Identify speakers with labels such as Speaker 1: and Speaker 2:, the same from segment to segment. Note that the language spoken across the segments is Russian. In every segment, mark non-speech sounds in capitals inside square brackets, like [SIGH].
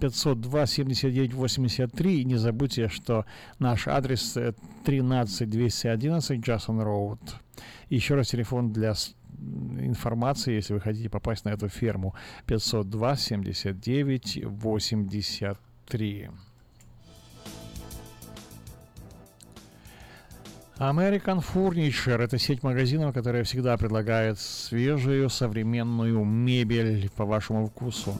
Speaker 1: 502 79 83. И не забудьте, что наш адрес 13 211 Джасон Роуд. Еще раз телефон для информации, если вы хотите попасть на эту ферму. 502 79 83. American Furniture – это сеть магазинов, которая всегда предлагает свежую современную мебель по вашему вкусу.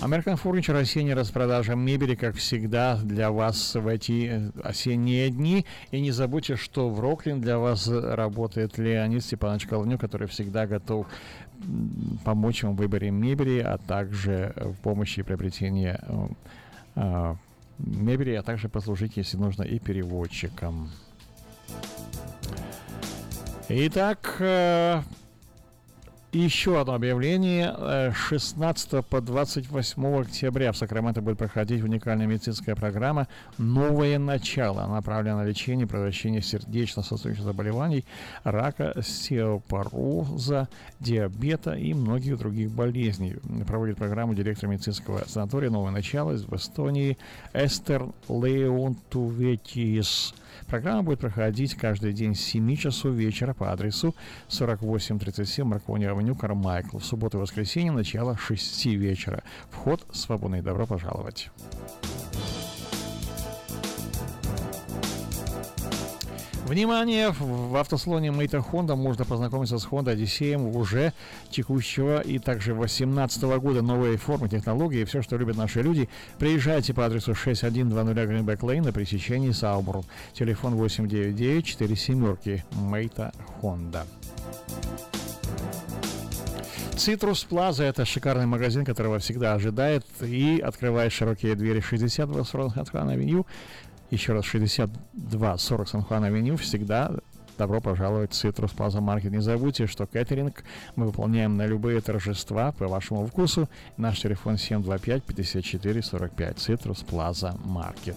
Speaker 1: American Furniture осенняя распродажа мебели, как всегда, для вас в эти осенние дни. И не забудьте, что в Роклин для вас работает Леонид Степанович Колоню, который всегда готов помочь вам в выборе мебели, а также в помощи приобретения э, мебели, а также послужить, если нужно, и переводчиком. Итак, еще одно объявление. 16 э, по 28 октября в Сакраменто будет проходить уникальная медицинская программа «Новое начало», направленная на лечение и предотвращение сердечно-сосудистых заболеваний, рака, стеопороза, диабета и многих других болезней. Проводит программу директор медицинского санатория «Новое начало» из Эстонии Эстер Леонтуветис. Программа будет проходить каждый день с 7 часов вечера по адресу 4837 Маркони Авеню, Кармайкл. В субботу и воскресенье начало 6 вечера. Вход свободный. Добро пожаловать. Внимание! В автосалоне Мейта Honda можно познакомиться с Honda Odyssey уже текущего и также 2018 года. Новые формы, технологии, все, что любят наши люди. Приезжайте по адресу 6120 Greenback Lane на пересечении Саубру. Телефон 899 4 семерки Мейта Honda. Citrus Plaza – это шикарный магазин, которого всегда ожидает и открывает широкие двери 62 Сан авеню еще раз, 6240 Сан-Хуан-Авеню всегда добро пожаловать в Citrus Plaza Market. Не забудьте, что кэтеринг мы выполняем на любые торжества по вашему вкусу. Наш телефон 725 54 45 Citrus Plaza Market.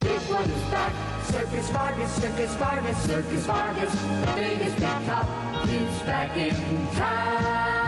Speaker 2: Big one's back, Circus Vargas, Circus Vargas, Circus Vargas, the biggest big top, he's back in town.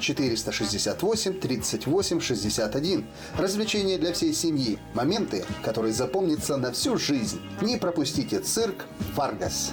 Speaker 2: 468 38 61. Развлечения для всей семьи. Моменты, которые запомнятся на всю жизнь. Не пропустите цирк «Варгас».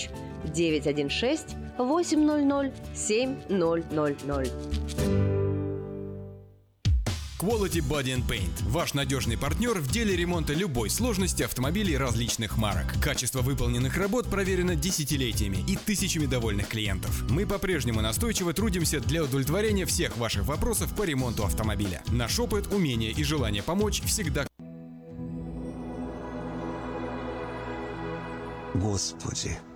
Speaker 3: 916 800 7000.
Speaker 4: Quality Body and Paint. Ваш надежный партнер в деле ремонта любой сложности автомобилей различных марок. Качество выполненных работ проверено десятилетиями и тысячами довольных клиентов. Мы по-прежнему настойчиво трудимся для удовлетворения всех ваших вопросов по ремонту автомобиля. Наш опыт, умение и желание помочь всегда
Speaker 5: Господи,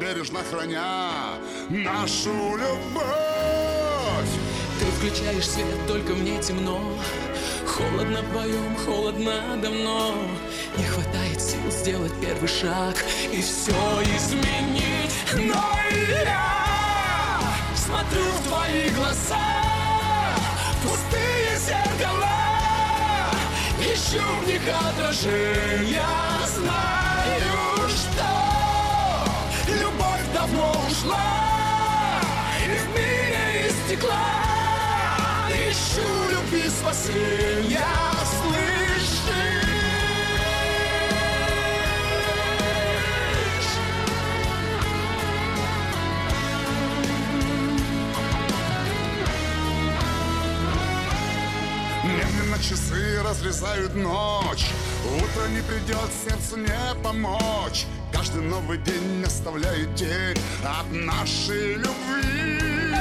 Speaker 6: Бережно храня нашу любовь.
Speaker 7: Ты включаешь свет, только мне темно, холодно вдвоем, холодно давно. Не хватает сил сделать первый шаг и все изменить, но я смотрю в твои глаза, пустые зеркала. Ищу в них отражения Знаю, давно ушла И в мире из стекла Ищу любви спасения Слышишь?
Speaker 6: часы разрезают ночь Утро не придет, сердцу не помочь Каждый новый день оставляет тень от нашей любви.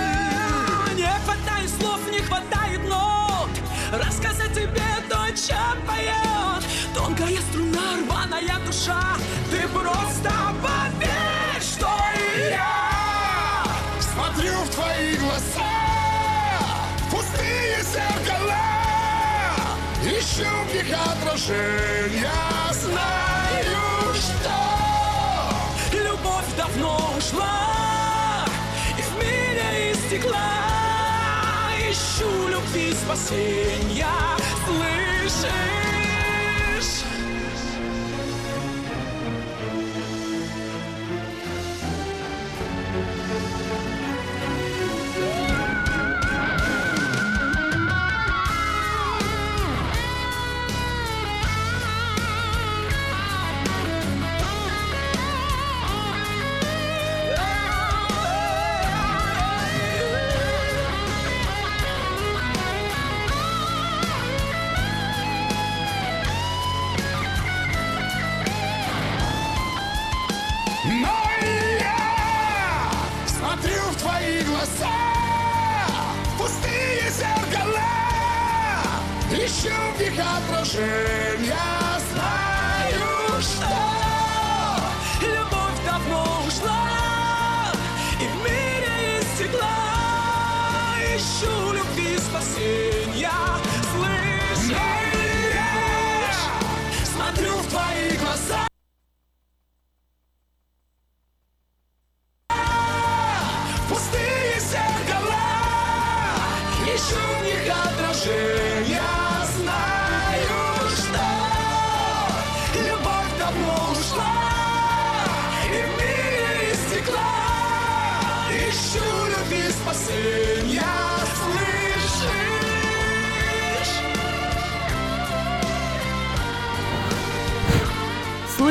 Speaker 7: Не хватает слов, не хватает нот. Рассказать тебе то, чем поет. Тонкая струна, рваная душа. Ты просто поверь, что и я
Speaker 6: Смотрю в твои глаза. Пустые зеркала. Ищу в них отражения Знаю,
Speaker 7: давно ушла И в мире из стекла Ищу любви спасения Слышишь?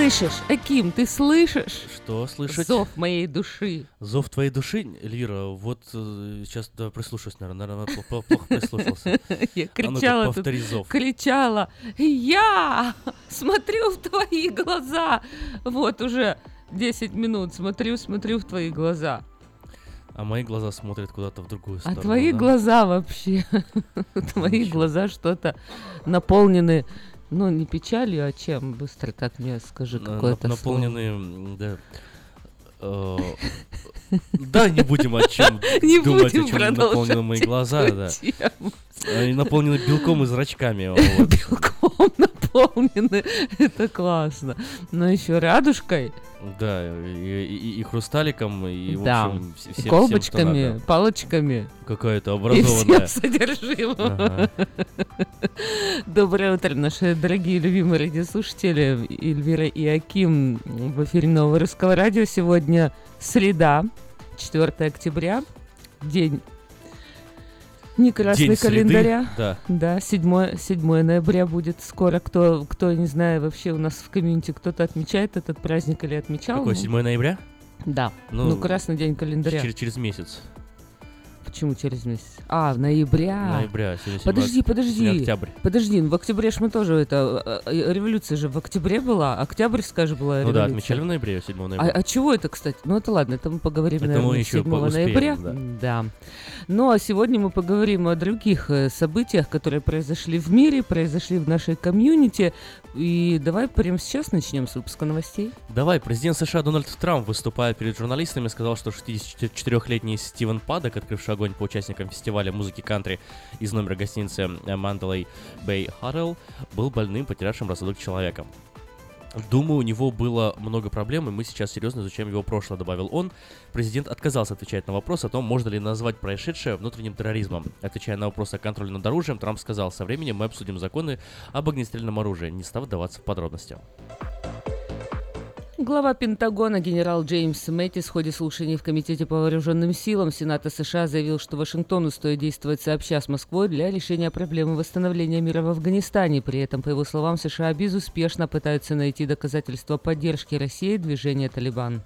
Speaker 7: Слышишь,
Speaker 8: Аким, ты слышишь?
Speaker 9: Что слышать?
Speaker 8: Зов моей души.
Speaker 9: Зов твоей души, Эльвира, вот э, сейчас да, прислушаюсь, наверное, наверное, пл- пл- плохо прислушался. [LAUGHS]
Speaker 8: Я
Speaker 9: А
Speaker 8: кричала тут,
Speaker 9: повтори зов.
Speaker 8: кричала. Я [LAUGHS] смотрю в твои глаза. Вот уже 10 минут смотрю, смотрю в твои глаза.
Speaker 9: А мои глаза смотрят куда-то в другую
Speaker 8: А
Speaker 9: сторону.
Speaker 8: твои
Speaker 9: да?
Speaker 8: глаза вообще, [LAUGHS] твои глаза что-то наполнены, ну, не печалью, а чем? Быстро так мне скажи какое-то
Speaker 9: нап-
Speaker 8: слово.
Speaker 9: Наполнены, м, да. Э, Да, не будем о чем [LAUGHS]
Speaker 8: Не
Speaker 9: думать,
Speaker 8: будем
Speaker 9: о чем наполнены мои глаза, да.
Speaker 8: тему.
Speaker 9: Они наполнены белком и зрачками. вот. [LAUGHS]
Speaker 8: Белком наполнены, [LAUGHS] это классно. Но еще радужкой,
Speaker 9: Да, и, и- и хрусталиком, и, в
Speaker 8: Да.
Speaker 9: общем, вс- всем- всем,
Speaker 8: колбочками,
Speaker 9: надо.
Speaker 8: палочками
Speaker 9: Какая-то
Speaker 8: и
Speaker 9: образованная.
Speaker 8: всем содержимым.
Speaker 9: Ага.
Speaker 8: Доброе утро, наши дорогие любимые радиослушатели. Эльвира и Аким в эфире Нового Русского Радио. Сегодня среда, 4 октября, день не красный
Speaker 9: День среды,
Speaker 8: календаря.
Speaker 9: Да.
Speaker 8: Да, 7, 7 ноября будет скоро. Кто, кто, не знаю, вообще у нас в комьюнити кто-то отмечает этот праздник или отмечал?
Speaker 9: Какой,
Speaker 8: Ну,
Speaker 9: 7 ноября?
Speaker 8: Да.
Speaker 9: Ну,
Speaker 8: Ну, красный день календаря.
Speaker 9: Через, через месяц.
Speaker 8: Почему через месяц? А, в ноября.
Speaker 9: Ноября. Сегодня
Speaker 8: Подожди,
Speaker 9: 7
Speaker 8: подожди.
Speaker 9: октябрь.
Speaker 8: Подожди, ну в октябре ж мы тоже это... э, э, Революция же в октябре была, октябрьская же была
Speaker 9: Ну да,
Speaker 8: революция.
Speaker 9: отмечали в ноябре, 7
Speaker 8: А,
Speaker 9: ноября.
Speaker 8: а чего это, кстати? Ну это ладно, это мы поговорим,
Speaker 9: Это мы
Speaker 8: наверное,
Speaker 9: еще
Speaker 8: 7
Speaker 9: по- успеем,
Speaker 8: ноября.
Speaker 9: да.
Speaker 8: да. Ну а сегодня мы поговорим о других э, событиях, которые произошли в мире, произошли в нашей комьюнити. И давай прямо сейчас начнем с выпуска новостей.
Speaker 9: Давай, президент США Дональд Трамп, выступая перед журналистами, сказал, что 64-летний Стивен Падок, открывший огонь по участникам фестиваля музыки кантри из номера гостиницы Mandalay Bay Hotel, был больным, потерявшим рассудок человеком. Думаю, у него было много проблем, и мы сейчас серьезно изучаем его прошлое, добавил он. Президент отказался отвечать на вопрос о том, можно ли назвать происшедшее внутренним терроризмом. Отвечая на вопрос о контроле над оружием, Трамп сказал, со временем мы обсудим законы об огнестрельном оружии, не став вдаваться в подробности.
Speaker 8: Глава Пентагона генерал Джеймс Мэттис в ходе слушаний в Комитете по вооруженным силам Сената США заявил, что Вашингтону стоит действовать сообща с Москвой для решения проблемы восстановления мира в Афганистане. При этом, по его словам, США безуспешно пытаются найти доказательства поддержки России движения «Талибан».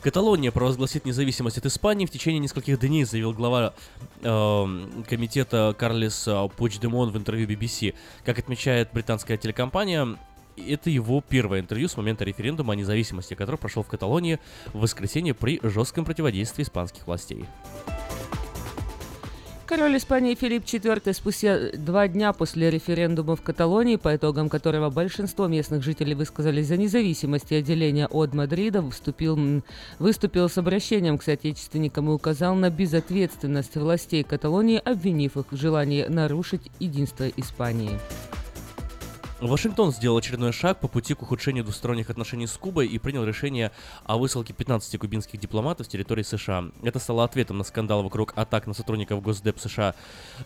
Speaker 9: Каталония провозгласит независимость от Испании в течение нескольких дней, заявил глава эм, комитета Карлес э, Пучдемон в интервью BBC. Как отмечает британская телекомпания, это его первое интервью с момента референдума о независимости, который прошел в Каталонии в воскресенье при жестком противодействии испанских властей.
Speaker 8: Король Испании Филипп IV спустя два дня после референдума в Каталонии, по итогам которого большинство местных жителей высказались за независимость и отделение от Мадрида, выступил, м, выступил с обращением к соотечественникам и указал на безответственность властей Каталонии, обвинив их в желании нарушить единство Испании.
Speaker 9: Вашингтон сделал очередной шаг по пути к ухудшению двусторонних отношений с Кубой и принял решение о высылке 15 кубинских дипломатов с территории США. Это стало ответом на скандал вокруг атак на сотрудников Госдеп США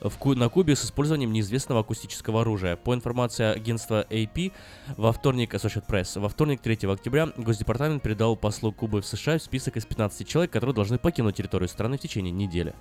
Speaker 9: в Ку- на Кубе с использованием неизвестного акустического оружия. По информации агентства AP, во вторник, Associated Press, во вторник 3 октября Госдепартамент передал послу Кубы в США список из 15 человек, которые должны покинуть территорию страны в течение недели.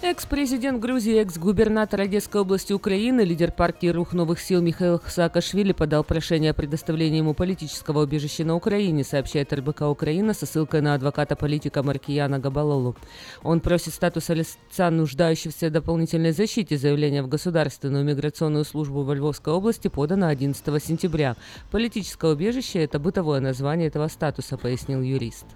Speaker 8: Экс-президент Грузии, экс-губернатор Одесской области Украины, лидер партии «Рух новых сил» Михаил Саакашвили подал прошение о предоставлении ему политического убежища на Украине, сообщает РБК Украина со ссылкой на адвоката-политика Маркияна Габалолу. Он просит статуса лица, нуждающегося в дополнительной защите. Заявление в Государственную миграционную службу во Львовской области подано 11 сентября. Политическое убежище – это бытовое название этого статуса, пояснил юрист.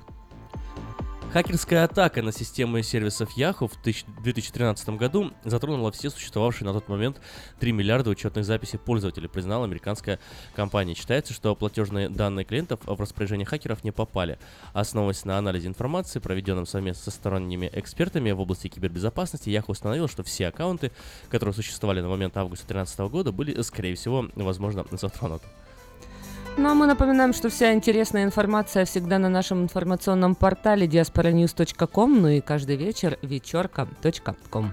Speaker 9: Хакерская атака на системы сервисов Yahoo в 2013 году затронула все существовавшие на тот момент 3 миллиарда учетных записей пользователей, признала американская компания. Считается, что платежные данные клиентов в распоряжение хакеров не попали. Основываясь на анализе информации, проведенном совместно со сторонними экспертами в области кибербезопасности, Yahoo установила, что все аккаунты, которые существовали на момент августа 2013 года, были, скорее всего, возможно, затронуты.
Speaker 8: Ну а мы напоминаем, что вся интересная информация всегда на нашем информационном портале diasporanews.com, ну и каждый вечер вечерка.ком.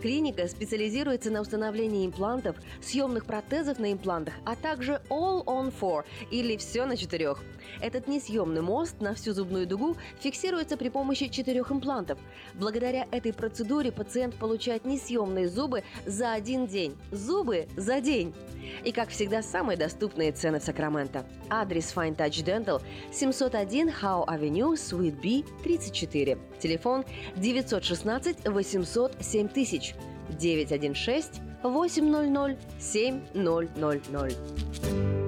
Speaker 3: Клиника специализируется на установлении имплантов, съемных протезов на имплантах, а также All on Four или все на четырех. Этот несъемный мост на всю зубную дугу фиксируется при помощи четырех имплантов. Благодаря этой процедуре пациент получает несъемные зубы за один день. Зубы за день! И, как всегда, самые доступные цены в Сакраменто. Адрес Fine Touch Dental 701 Howe Avenue, Suite B, 34. Телефон 916 800 7000 916 800 7000.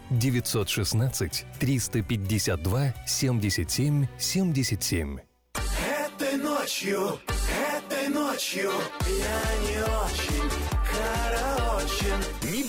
Speaker 10: 916 352 77 77.
Speaker 11: Этой ночью, этой ночью я не очень караочен.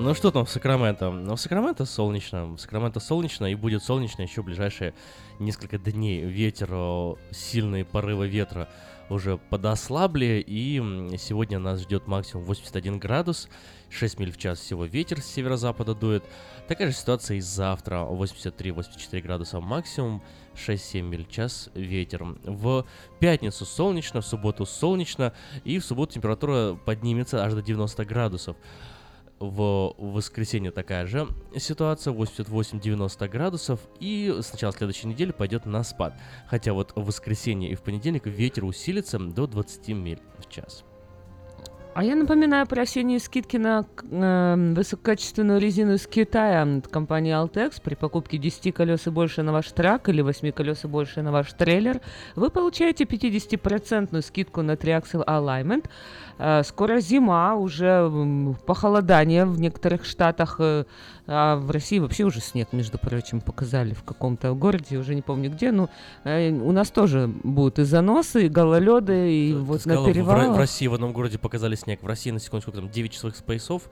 Speaker 9: Ну что там в Сакраменто? Ну, в Сакраменто солнечно. В Сакраменто солнечно и будет солнечно еще ближайшие несколько дней. Ветер, сильные порывы ветра уже подослабли, и сегодня нас ждет максимум 81 градус, 6 миль в час всего ветер с северо-запада дует. Такая же ситуация и завтра, 83-84 градуса максимум, 6-7 миль в час ветер. В пятницу солнечно, в субботу солнечно, и в субботу температура поднимется аж до 90 градусов. В воскресенье такая же ситуация, 88-90 градусов, и с начала следующей недели пойдет на спад. Хотя вот в воскресенье и в понедельник ветер усилится до 20 миль в час.
Speaker 8: А я напоминаю про осенние скидки на э, высококачественную резину из Китая от компании Altex. При покупке 10 колес и больше на ваш трак или 8 колес и больше на ваш трейлер вы получаете 50% скидку на триаксел Alignment. Э, скоро зима, уже похолодание в некоторых штатах. э, а в России вообще уже снег, между прочим, показали в каком-то городе, уже не помню где. Ну, э, у нас тоже будут и заносы, и гололеды, и вот
Speaker 9: Сказала,
Speaker 8: на перевалах.
Speaker 9: в России в одном городе показали снег. В России, на секундочку, там 9 часовых спейсов.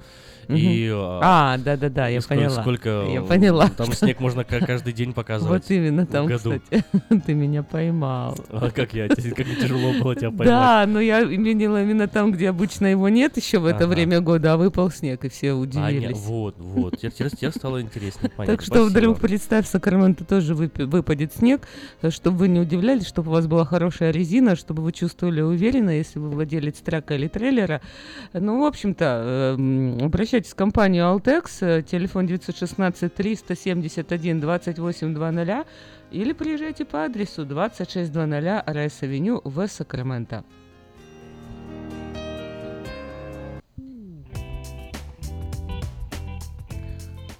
Speaker 8: Мгм.
Speaker 9: И,
Speaker 8: А, да-да-да, я
Speaker 9: сколько,
Speaker 8: поняла.
Speaker 9: Сколько,
Speaker 8: Я поняла.
Speaker 9: Там снег можно ка- каждый день показывать.
Speaker 8: Вот именно там,
Speaker 9: году.
Speaker 8: кстати, [LAUGHS] ты меня поймал.
Speaker 9: А как я? [LAUGHS] Как тяжело было тебя поймать.
Speaker 8: Да, но я имела именно там, где обычно его нет еще в это
Speaker 9: Ага.
Speaker 8: время года, а выпал снег, и все
Speaker 9: А, не,
Speaker 8: удивились.
Speaker 9: вот, вот. Теперь, стало интереснее. Понятно.
Speaker 8: Так что вдруг представь, Сакраменто тоже выпадет снег, э, чтобы вы не удивлялись, чтобы у вас была хорошая резина, чтобы вы чувствовали уверенно, если вы владелец трака или трейлера. Ну, в общем-то, эм, обращайтесь в компанию Altex, э, телефон 916 371 2800 или приезжайте по адресу 2600 Райс-Авеню в Сакраменто.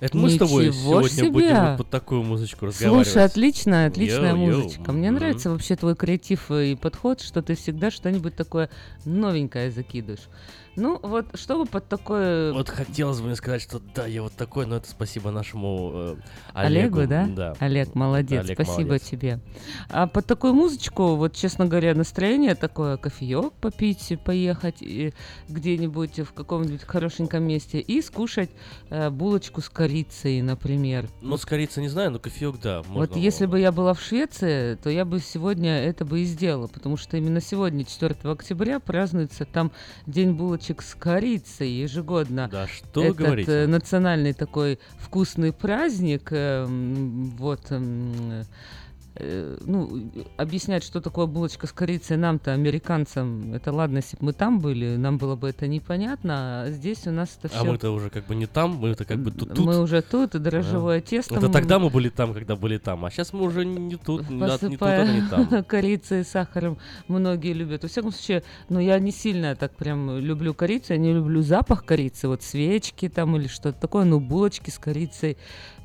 Speaker 9: Это мы с тобой сегодня будем
Speaker 8: себе!
Speaker 9: вот под такую музычку разговаривать.
Speaker 8: Слушай, отличная, отличная
Speaker 9: Йоу-йоу.
Speaker 8: музычка. Мне
Speaker 9: Мгм.
Speaker 8: нравится вообще твой креатив и подход, что ты всегда что-нибудь такое новенькое закидываешь. Ну, вот, чтобы под такое...
Speaker 9: Вот хотелось бы мне сказать, что да, я вот такой, но это спасибо нашему э, Олегу.
Speaker 8: Олегу, да?
Speaker 9: Да.
Speaker 8: Олег, молодец,
Speaker 9: Олег
Speaker 8: спасибо
Speaker 9: молодец.
Speaker 8: тебе. А под такую музычку, вот, честно говоря, настроение такое, кофеек попить, поехать и где-нибудь в каком-нибудь хорошеньком месте и скушать э, булочку с корицей, например.
Speaker 9: Ну, с корицей не знаю, но кофеек, да.
Speaker 8: Вот
Speaker 9: можно
Speaker 8: если бы я была в Швеции, то я бы сегодня это бы и сделала, потому что именно сегодня, 4 октября, празднуется там День булочек с корицей ежегодно.
Speaker 9: Да, что
Speaker 8: Этот,
Speaker 9: говорите?
Speaker 8: э, национальный такой вкусный праздник. э, м, вот. Э, ну, объяснять, что такое булочка с корицей нам-то, американцам, это ладно, если бы мы там были, нам было бы это непонятно, а здесь у нас это все...
Speaker 9: А мы-то уже как бы не там, мы-то как бы тут.
Speaker 8: Мы уже тут, и дрожжевое
Speaker 9: Да.
Speaker 8: тесто.
Speaker 9: Это
Speaker 8: мы-
Speaker 9: тогда мы были там, когда были там, а сейчас мы уже не тут, не, от- не тут, а не там.
Speaker 8: Посыпая [LAUGHS] корицей и сахаром многие любят. Во всяком случае, ну я не сильно так прям люблю корицу, я не люблю запах корицы, вот свечки там или что-то такое, ну булочки с корицей,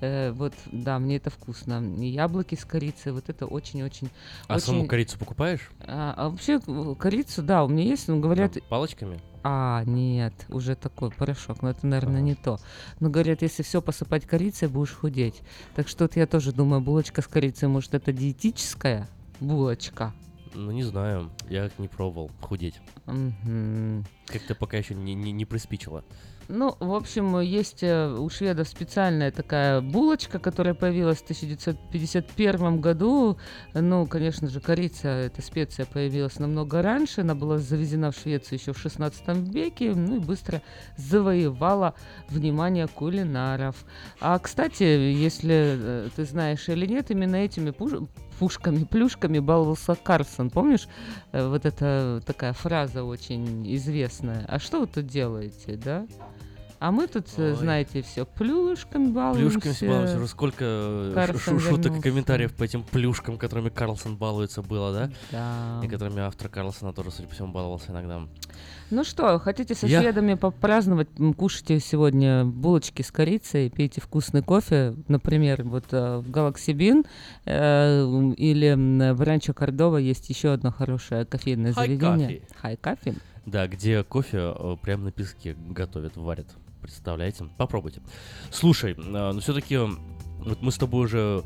Speaker 8: э, вот да, мне это вкусно. И яблоки с корицей, вот это очень-очень.
Speaker 9: А
Speaker 8: очень...
Speaker 9: саму корицу покупаешь?
Speaker 8: А, а вообще э, корицу, да, у меня есть, но говорят,
Speaker 9: Там, палочками?
Speaker 8: а, нет, уже такой порошок, но это, наверное, не то. Но говорят, если все посыпать корицей, будешь худеть. Так что вот я тоже думаю, булочка с корицей, может, это диетическая булочка?
Speaker 9: Ну, не знаю, я не пробовал худеть.
Speaker 8: Мгм.
Speaker 9: Как-то пока еще не, не, не приспичило.
Speaker 8: Ну, в общем, есть э, у шведов специальная такая булочка, которая появилась в 1951 году. Ну, конечно же, корица, эта специя появилась намного раньше. Она была завезена в Швецию еще в 16 веке, ну и быстро завоевала внимание кулинаров. А, кстати, если э, ты знаешь или нет, именно этими пуш- пушками, плюшками баловался Карлсон. Помнишь, э, вот эта такая фраза очень известная. А что вы тут делаете, да? А мы тут, э,
Speaker 9: Ой.
Speaker 8: знаете, все плюшками балуемся.
Speaker 9: Плюшками балуются. Уже сколько э,
Speaker 8: Карлсон
Speaker 9: шу- шуток и комментариев по этим плюшкам, которыми Карлсон балуется, было, да?
Speaker 8: Да.
Speaker 9: И которыми автор Карлсона тоже, судя по всему, баловался иногда.
Speaker 8: Ну что, хотите со
Speaker 9: Я-
Speaker 8: шведами попраздновать? М, Кушайте сегодня булочки с корицей, пейте вкусный кофе. Например, вот э, в Galaxy Bean э, или в Ранчо Кордова есть еще одно хорошее кофейное
Speaker 9: High
Speaker 8: заведение. Хай кофе.
Speaker 9: Да, где кофе э, прямо на песке готовят, варят. Представляете? Попробуйте. Слушай, э, но все-таки вот мы с тобой уже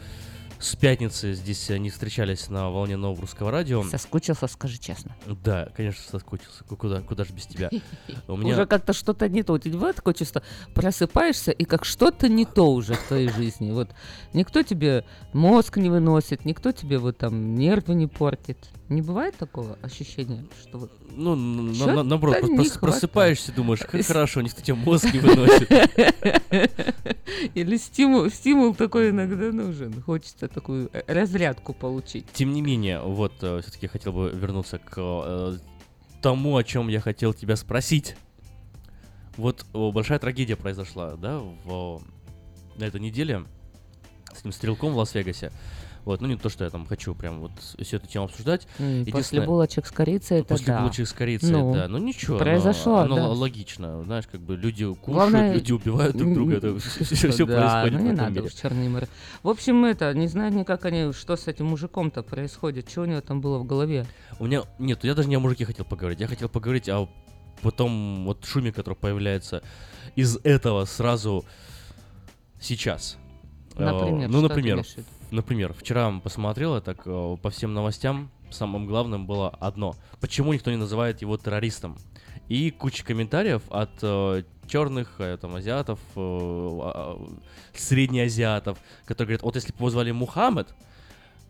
Speaker 9: с пятницы здесь э, не встречались на волне нового русского радио.
Speaker 8: Соскучился, скажи честно.
Speaker 9: Да, конечно, соскучился. Ку- Куда, куда же без тебя? [LAUGHS] У
Speaker 8: Уже как-то что-то не то. У тебя такое чувство, просыпаешься, и как что-то не то уже в твоей жизни. Вот никто тебе мозг не выносит, никто тебе вот там нервы не портит. Не бывает такого ощущения, что вот...
Speaker 9: Ну, на- на- наоборот, прос- просыпаешься, думаешь, как хорошо, никто тебе мозг не выносит. [LAUGHS]
Speaker 8: Или стимул, стимул такой иногда нужен. Хочется такую э, разрядку получить.
Speaker 9: Тем не менее, вот все-таки хотел бы вернуться к э, тому, о чем я хотел тебя спросить. Вот э, большая трагедия произошла, да, в, на этой неделе с этим стрелком в Лас-Вегасе. Вот, ну не то, что я там хочу прям вот всю эту тему обсуждать.
Speaker 8: М, После булочек с корицей это
Speaker 9: После
Speaker 8: да.
Speaker 9: булочек с корицей,
Speaker 8: Ну,
Speaker 9: да. Ну ничего,
Speaker 8: Произошло,
Speaker 9: оно,
Speaker 8: да.
Speaker 9: логично. Знаешь, как бы люди кушают,
Speaker 8: Главное, [LAUGHS]
Speaker 9: люди убивают друг друга. Это все,
Speaker 8: да,
Speaker 9: происходит
Speaker 8: ну не надо
Speaker 9: мире.
Speaker 8: уж черный юмор. В общем, это, не знаю никак они, что с этим мужиком-то происходит, что у него там было в голове.
Speaker 9: У меня нет, я даже не о мужике хотел поговорить. Я хотел поговорить о потом вот шуме, который появляется из этого сразу сейчас.
Speaker 8: Например,
Speaker 9: Э, ну, например? Например, вчера посмотрел, я так э, по всем новостям самым главным было одно: почему никто не называет его террористом? И куча комментариев от черных, там, азиатов, э, а, среднеазиатов, которые говорят, вот если бы его звали Мухаммед,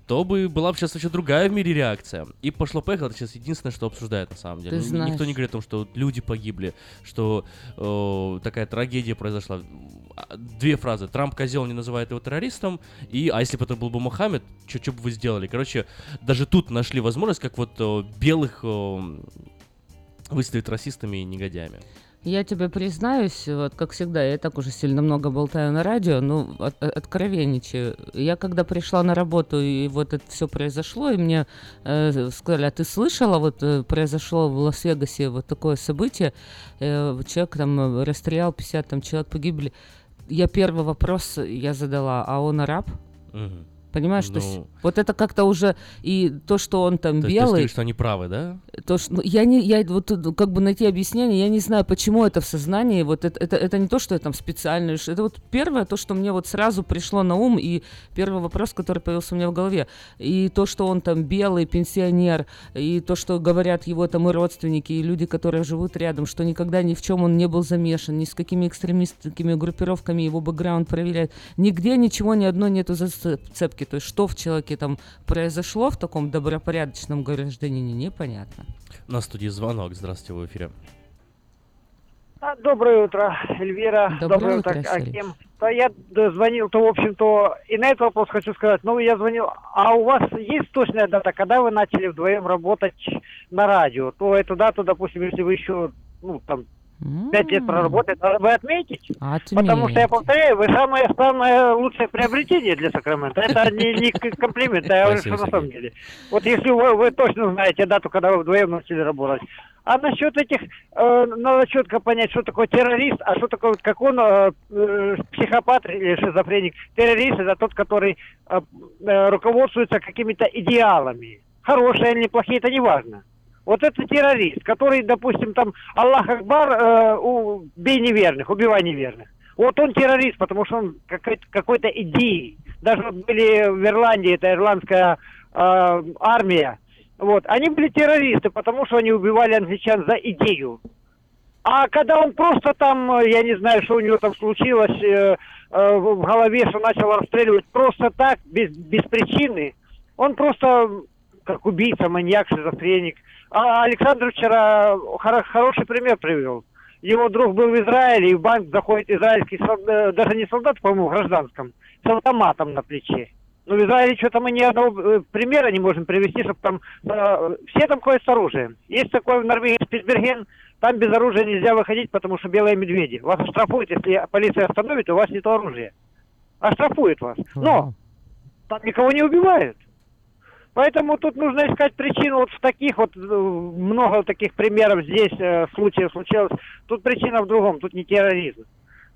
Speaker 9: то бы была бы сейчас вообще другая в мире реакция. И пошло-поехало, это сейчас единственное, что обсуждают на самом деле.
Speaker 8: Ты знаешь.
Speaker 9: Никто не говорит о том, что люди погибли, что э, такая трагедия произошла. А, Две фразы. Трамп козел не называет его террористом, и а если бы это был бы Мухаммед, что бы вы сделали? Короче, даже тут нашли возможность, как вот э, белых э, выставить расистами и негодяями.
Speaker 8: Я тебе признаюсь, вот как всегда, я и так уже сильно много болтаю на радио, ну, от- от- откровенничаю. Я когда пришла на работу, и вот это все произошло, и мне э, сказали, а ты слышала, вот э, произошло в Лас-Вегасе вот такое событие, э, человек там э, расстрелял, 50 там человек погибли. Я первый вопрос я задала, а он араб?
Speaker 9: Мгм.
Speaker 8: Понимаешь,
Speaker 9: Ну.
Speaker 8: Вот это как-то уже и то, что он там
Speaker 9: То есть ты
Speaker 8: белый,
Speaker 9: говоришь, что они правы, да?
Speaker 8: то, что, ну, я не, я вот как бы найти объяснение, я не знаю, почему это в сознании, вот это, это, это не то, что я там специально это вот первое, то, что мне вот сразу пришло на ум, и первый вопрос, который появился у меня в голове, и то, что он там белый, пенсионер, и то, что говорят его там и родственники, и люди, которые живут рядом, что никогда ни в чем он не был замешан, ни с какими экстремистскими группировками его бэкграунд проверяют, нигде ничего, ни одной нету зацепки, то есть что в человеке там произошло в таком добропорядочном гражданине, непонятно.
Speaker 9: На студии звонок. Здравствуйте, в эфире.
Speaker 12: А, Доброе утро, Эльвира.
Speaker 8: Доброе утро,
Speaker 12: утро,
Speaker 8: Сергей.
Speaker 12: Аким. Да, я звонил-то, в общем-то, и на этот вопрос хочу сказать. Ну, я звонил, а у вас есть точная дата, когда вы начали вдвоем работать на радио? То эту дату, допустим, если вы еще, ну, там, пять лет проработали, надо бы отметить. Потому что, я повторяю, вы самое самое лучшее приобретение для Сакрамента. Это [LAUGHS] не, не комплимент, а я говорю,
Speaker 9: Спасибо,
Speaker 12: что на самом деле. Вот если вы, вы точно знаете дату, когда вы вдвоем начали работать. А насчет этих, э, надо четко понять, что такое террорист, а что такое, как он, э, э, психопат или шизофреник. Террорист это тот, который э, э, руководствуется какими-то идеалами. Хорошие или неплохие, это не важно. Вот это террорист, который, допустим, там Аллах Акбар, э, у- неверных, убивай неверных. Вот он террорист, потому что он какой-то, какой-то идеей. Даже вот были в Ирландии, это ирландская э, армия, вот, они были террористы, потому что они убивали англичан за идею. А когда он просто там, э, я не знаю, что у него там случилось э, э, в голове, что начал расстреливать просто так, без, без причины, он просто как убийца, маньяк, шизофреник. А Александр вчера хоро- хороший пример привел. Его друг был в Израиле, и в банк заходит израильский солдат, даже не солдат, по-моему, гражданском, с автоматом на плече. Но в Израиле что-то мы ни одного э, примера не можем привести, чтобы там... э, все там ходят с оружием. Есть такой в Норвегии Спицберген, там без оружия нельзя выходить, потому что белые медведи. Вас оштрафуют, если полиция остановит, у вас нет оружия. Оштрафует вас. Но там никого не убивают. Поэтому тут нужно искать причину вот в таких вот, э, много таких примеров здесь, э, случаев случалось. Тут причина в другом, тут не терроризм.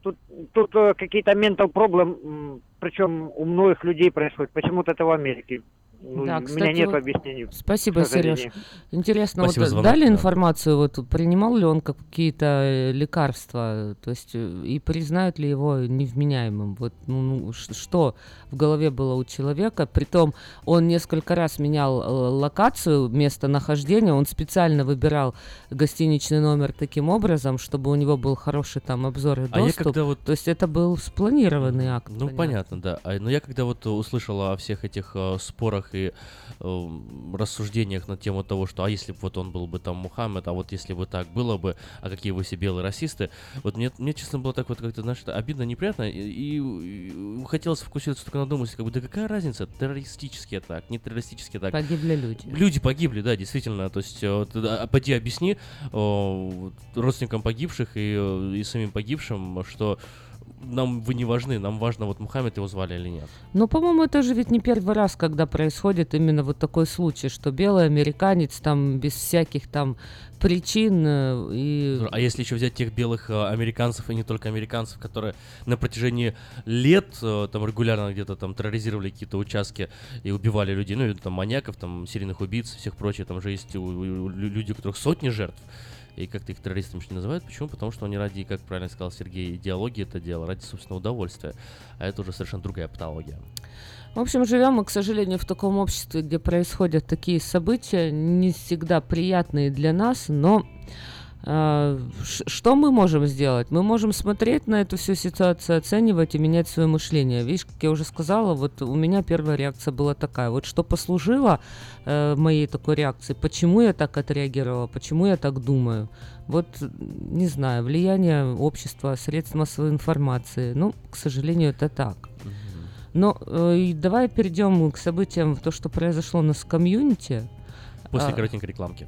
Speaker 12: Тут, тут э, какие-то ментал проблем, причем у многих людей происходит. Почему-то это в Америке Ну,
Speaker 8: Да,
Speaker 12: у
Speaker 8: кстати,
Speaker 12: меня нет
Speaker 8: вот-
Speaker 12: объяснений.
Speaker 8: Спасибо. Сереж. Интересно,
Speaker 9: Спасибо
Speaker 8: вот
Speaker 9: звонок,
Speaker 8: дали
Speaker 9: да.
Speaker 8: информацию, вот принимал ли он какие-то э, лекарства, то есть э, и признают ли его невменяемым? Вот ну, ну, что в голове было у человека? Притом он несколько раз менял э, локацию, местонахождение, он специально выбирал гостиничный номер таким образом, чтобы у него был хороший там обзор и
Speaker 9: А я
Speaker 8: доступ.
Speaker 9: когда вот-
Speaker 8: То есть это был спланированный акт.
Speaker 9: Ну, понятно, да. А, но я когда вот услышал о всех этих э, спорах и э, рассуждениях на тему того, что а если бы вот он был бы там Мухаммед, а вот если бы так было бы, а какие вы все белые расисты, вот мне, мне честно было так вот как-то, знаешь, это обидно, неприятно, и, и- и хотелось фокусироваться только на мысли, как бы, да какая разница, террористический атак, не террористический атак.
Speaker 8: Погибли люди.
Speaker 9: Люди погибли, да, действительно, то есть, э, ты, а, поди объясни э, вот родственникам погибших и, э, и самим погибшим, что нам вы не важны, нам важно, вот Мухаммед его звали или нет.
Speaker 8: Ну, по-моему, это же ведь не первый раз, когда происходит именно вот такой случай, что белый американец там без всяких там причин э, и...
Speaker 9: А если еще взять тех белых э, американцев и не только американцев, которые на протяжении лет э, там регулярно где-то там терроризировали какие-то участки и убивали людей, ну, или там маньяков, там серийных убийц и всех прочих, там же есть люди, у которых сотни жертв. И как-то их террористами не называют. Почему? Потому что они ради, как правильно сказал Сергей, идеологии это дело, ради собственного удовольствия. А это уже совершенно другая патология.
Speaker 8: В общем, живем мы, к сожалению, в таком обществе, где происходят такие события, не всегда приятные для нас, но что мы можем сделать? Мы можем смотреть на эту всю ситуацию, оценивать и менять свое мышление. Видишь, как я уже сказала, вот у меня первая реакция была такая. Вот что послужило э, моей такой реакции, почему я так отреагировала, почему я так думаю. Вот, не знаю, влияние общества, средств массовой информации. Ну, к сожалению, это так. Но э, давай перейдем к событиям, то, что произошло у нас в комьюнити.
Speaker 9: После
Speaker 8: А,
Speaker 9: коротенькой рекламки.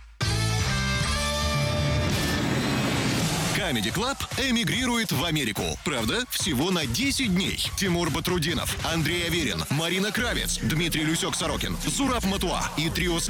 Speaker 2: Comedy Club эмигрирует в Америку. Правда, всего на 10 дней. Тимур Батрудинов, Андрей Аверин, Марина Кравец, Дмитрий Люсек-Сорокин, Зураб Матуа и трио с-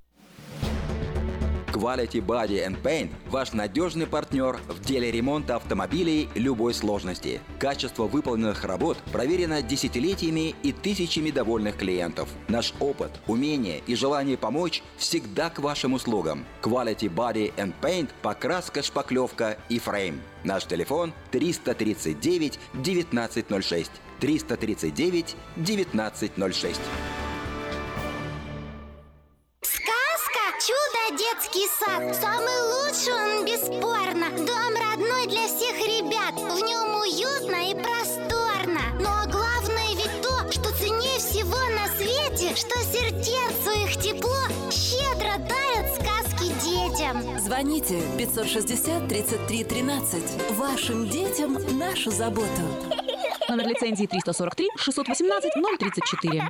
Speaker 13: Quality Body and Paint – ваш надежный партнер в деле ремонта автомобилей любой сложности. Качество выполненных работ проверено десятилетиями и тысячами довольных клиентов. Наш опыт, умение и желание помочь всегда к вашим услугам. Quality Body and Paint – покраска, шпаклевка и фрейм. Наш телефон 339 1906. 339 1906.
Speaker 14: Сказка «Чудо детский сад» Самый лучший он, бесспорно Дом родной для всех ребят В нем уютно и просторно Но главное ведь то, что ценнее всего на свете Что сердцу их тепло Щедро
Speaker 15: Звоните 560 33 13. Вашим детям нашу заботу.
Speaker 16: Номер лицензии 343 618 034.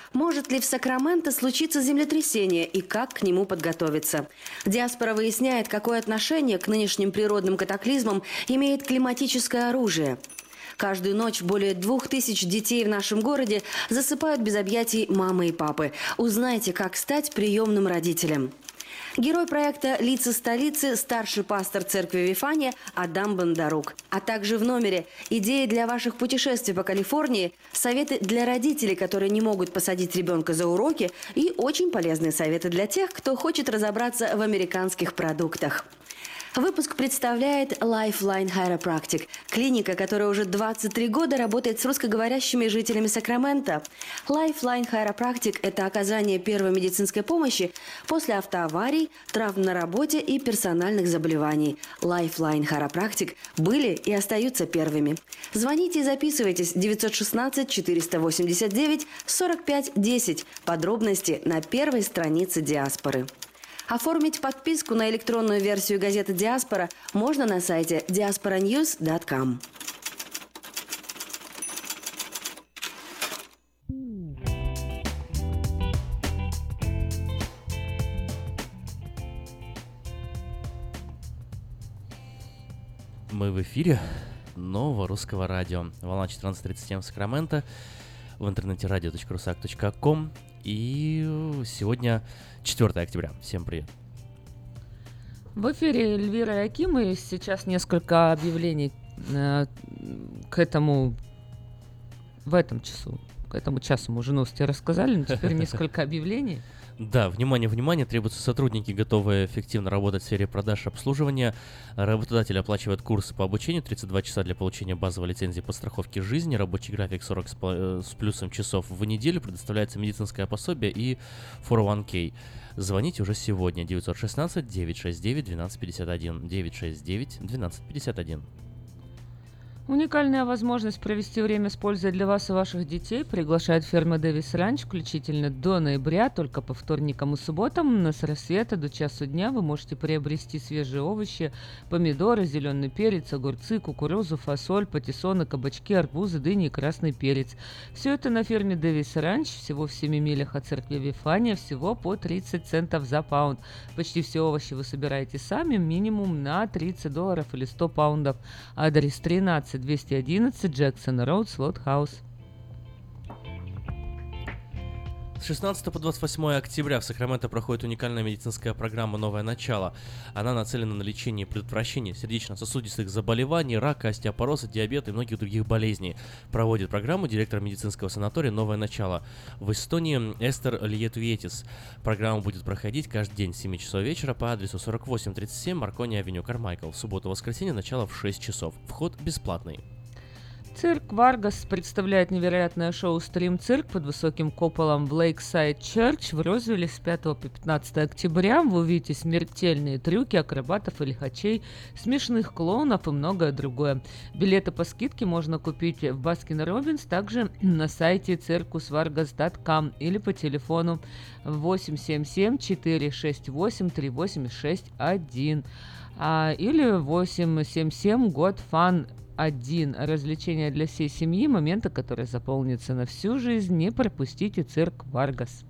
Speaker 3: Может ли в Сакраменто случиться землетрясение и как к нему подготовиться? «Диаспора» выясняет, какое отношение к нынешним природным катаклизмам имеет климатическое оружие. Каждую ночь более двух тысяч детей в нашем городе засыпают без объятий мамы и папы. Узнайте, как стать приемным родителем. Герой проекта «Лица столицы» – старший пастор церкви Вифания Адам Бондарук. А также в номере идеи для ваших путешествий по Калифорнии, советы для родителей, которые не могут посадить ребенка за уроки и очень полезные советы для тех, кто хочет разобраться в американских продуктах. Выпуск представляет Lifeline Chiropractic, клиника, которая уже 23 года работает с русскоговорящими жителями Сакрамента. Lifeline Chiropractic – это оказание первой медицинской помощи после автоаварий, травм на работе и персональных заболеваний. Lifeline Chiropractic были и остаются первыми. Звоните и записывайтесь 916 489 45 10. Подробности на первой странице диаспоры. Оформить подписку на электронную версию газеты «Диаспора» можно на сайте diasporanews.com.
Speaker 9: Мы в эфире нового русского радио. Волна 14.37 в Сакраменто. В интернете radio.rusak.com. И сегодня 4 октября. Всем привет.
Speaker 8: В эфире Эльвира Яким, и сейчас несколько объявлений э, к этому, в этом часу, к этому часу мы уже новости рассказали, но теперь [LAUGHS] несколько объявлений.
Speaker 9: Да, внимание, внимание, требуются сотрудники, готовые эффективно работать в сфере продаж и обслуживания. Работодатель оплачивает курсы по обучению, 32 часа для получения базовой лицензии по страховке жизни, рабочий график 40 с, э, с плюсом часов в неделю, предоставляется медицинское пособие и 401k. Звоните уже сегодня 916 969 1251 969 1251.
Speaker 8: Уникальная возможность провести время с пользой для вас и ваших детей приглашает ферма Дэвис Ранч, включительно до ноября, только по вторникам и субботам, но с рассвета до часу дня вы можете приобрести свежие овощи, помидоры, зеленый перец, огурцы, кукурузу, фасоль, патиссоны, кабачки, арбузы, дыни и красный перец. Все это на ферме Дэвис Ранч, всего в 7 милях от церкви Вифания, всего по 30 центов за паунд. Почти все овощи вы собираете сами, минимум на 30 долларов или 100 паундов. Адрес 13 211 Джексон Роуд, Слот Хаус.
Speaker 9: С 16 по 28 октября в Сакраменто проходит уникальная медицинская программа «Новое начало». Она нацелена на лечение и предотвращение сердечно-сосудистых заболеваний, рака, остеопороза, диабета и многих других болезней. Проводит программу директор медицинского санатория «Новое начало» в Эстонии Эстер Льетуетис. Программа будет проходить каждый день с 7 часов вечера по адресу 4837 Маркони Авеню Кармайкл. В субботу-воскресенье начало в 6 часов. Вход бесплатный.
Speaker 8: Цирк Варгас представляет невероятное шоу «Steam Cirque» под высоким куполом в Lakeside Church в Розвилле с 5 по 15 октября. Вы увидите смертельные трюки акробатов и лихачей, смешных клоунов и многое другое. Билеты по скидке можно купить в Baskin Robbins, также на сайте circusvargas.com или по телефону 877 468 3861 а, или 877 GOT FUN один развлечение для всей семьи, моменты, которые запомнятся на всю жизнь. Не пропустите цирк Варгас.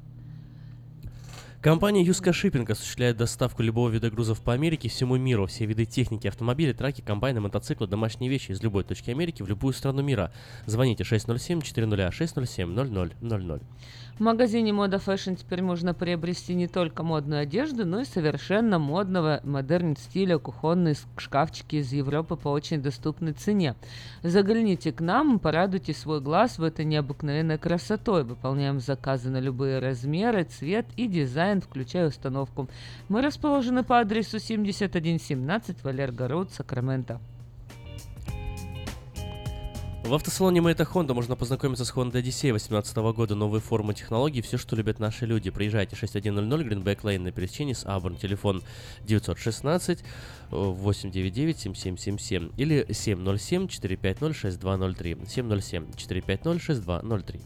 Speaker 9: Компания Юска Shipping осуществляет доставку любого вида грузов по Америке, всему миру, все виды техники, автомобили, траки, комбайны, мотоциклы, домашние вещи из любой точки Америки в любую страну мира. Звоните 607 400 607 0000.
Speaker 8: В магазине Мода Fashion теперь можно приобрести не только модную одежду, но и совершенно модного модерн стиля кухонные шкафчики из Европы по очень доступной цене. Загляните к нам, порадуйте свой глаз в этой необыкновенной красотой. Выполняем заказы на любые размеры, цвет и дизайн, включая установку. Мы расположены по адресу 7117 Валерго Роуд, Сакраменто.
Speaker 9: В автосалоне Мэйта Honda можно познакомиться с Honda Odyssey 2018 года, новые формы технологий, все, что любят наши люди. Приезжайте 6100 Greenback Lane на пересечении с Аврон, телефон 916 899 7777 или 707 450 6203 707 450 6203.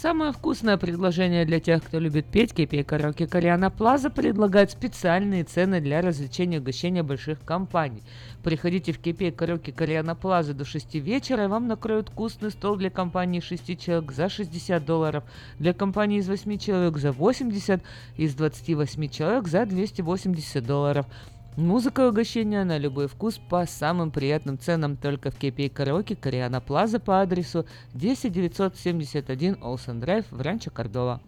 Speaker 8: Самое вкусное предложение для тех, кто любит петь, кипи караоке Кориана Плаза предлагает специальные цены для развлечения и угощения больших компаний. Приходите в Кипе караоке Кориана Плаза до 6 вечера, и вам накроют вкусный стол для компании 6 человек за 60 долларов, для компании из 8 человек за 80, из 28 человек за 280 долларов. Музыка и угощения на любой вкус по самым приятным ценам только в Кепе Караоке Кориана Плаза по адресу 10971 Олсен Драйв в Ранчо Кордова.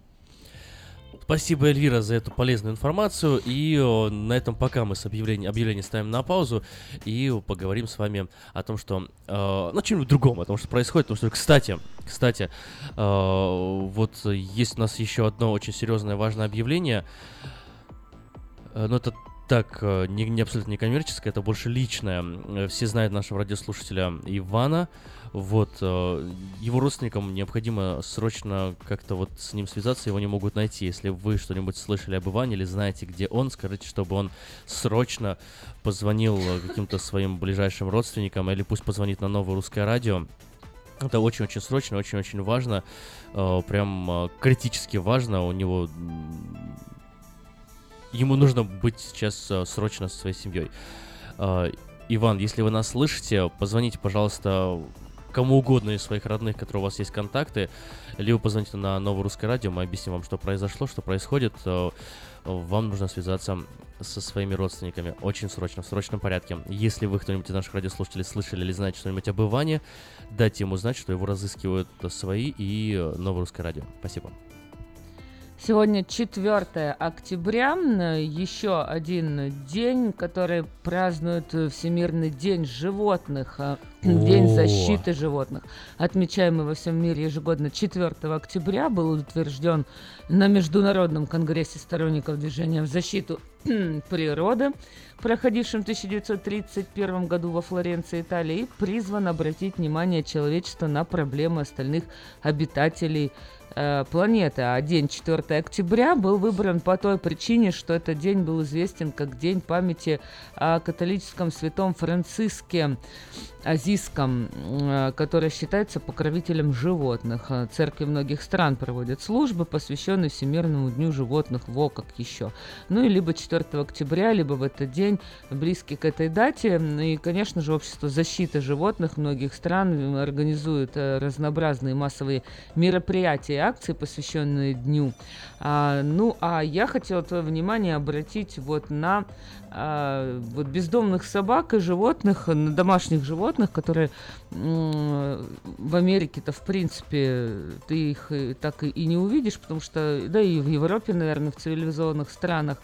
Speaker 9: Спасибо, Эльвира, за эту полезную информацию. И о, на этом пока мы с объявлением, объявление ставим на паузу и поговорим с вами о том, что... Э, ну, чем-нибудь другом, о том, что происходит. Потому что, кстати, кстати, э, вот есть у нас еще одно очень серьезное, важное объявление. Э, но это так, э, не, не абсолютно не коммерческое, это больше личное. Э, Все знают нашего радиослушателя Ивана. Вот, э, его родственникам необходимо срочно как-то вот с ним связаться, его не могут найти. Если вы что-нибудь слышали об Иване или знаете, где он, скажите, чтобы он срочно позвонил каким-то своим ближайшим родственникам, или пусть позвонит на новое русское радио. Это очень-очень срочно, очень-очень важно, прям критически важно. У него ему нужно быть сейчас э, срочно со своей семьей. Э, Иван, если вы нас слышите, позвоните, пожалуйста, кому угодно из своих родных, которые у вас есть контакты, либо позвоните на Новое Русское Радио, мы объясним вам, что произошло, что происходит. Э, Вам нужно связаться со своими родственниками очень срочно, в срочном порядке. Если вы кто-нибудь из наших радиослушателей слышали или знаете что-нибудь об Иване, дайте ему знать, что его разыскивают свои и Новое Русское Радио. Спасибо.
Speaker 8: Сегодня 4 октября, еще один день, который празднует Всемирный день животных, э, День
Speaker 17: О.
Speaker 8: защиты животных. Отмечаемый во всем мире ежегодно 4 октября был утвержден на Международном конгрессе сторонников движения в защиту [CLEARS THROAT] природы, проходившем в 1931 году во Флоренции, Италии, и призван обратить внимание человечества на проблемы остальных обитателей э, планеты. А день 4 октября был выбран по той причине, что этот день был известен как День памяти о католическом святом Франциске Азиском, э, который считается покровителем животных. Э, Церкви многих стран проводят службы, посвященные Всемирному дню животных, во как еще. Ну и либо 4 октября, либо в этот день, близкий к этой дате. Ну И, конечно же, общество защиты животных многих стран организует э, разнообразные массовые мероприятия акции, посвященные дню. А, ну, а я хотела твое внимание обратить вот на а, вот бездомных собак и животных, на домашних животных, которые в Америке-то, в принципе, ты их так и не увидишь, потому что, да и в Европе, наверное, в цивилизованных странах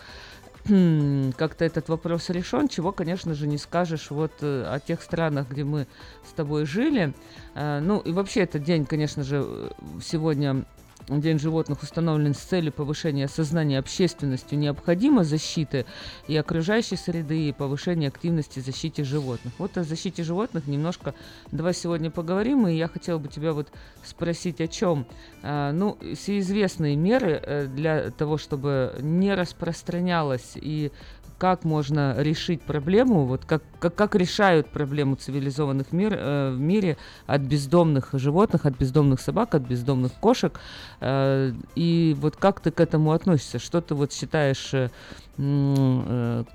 Speaker 8: как-то этот вопрос решен, чего, конечно же, не скажешь вот э, о тех странах, где мы с тобой жили. Э, Ну и вообще этот день, конечно же, э, сегодня День животных установлен с целью повышения сознания общественностью необходимой защиты и окружающей среды, и повышения активности защите животных. Вот о защите животных немножко давай сегодня поговорим, и я хотела бы тебя вот спросить о чем. А, ну, все известные меры э, для того, чтобы не распространялось и как можно решить проблему, вот как, как, как решают проблему цивилизованных мир, э, в мире от бездомных животных, от бездомных собак, от бездомных кошек. Э, и вот как ты к этому относишься? Что ты вот считаешь э,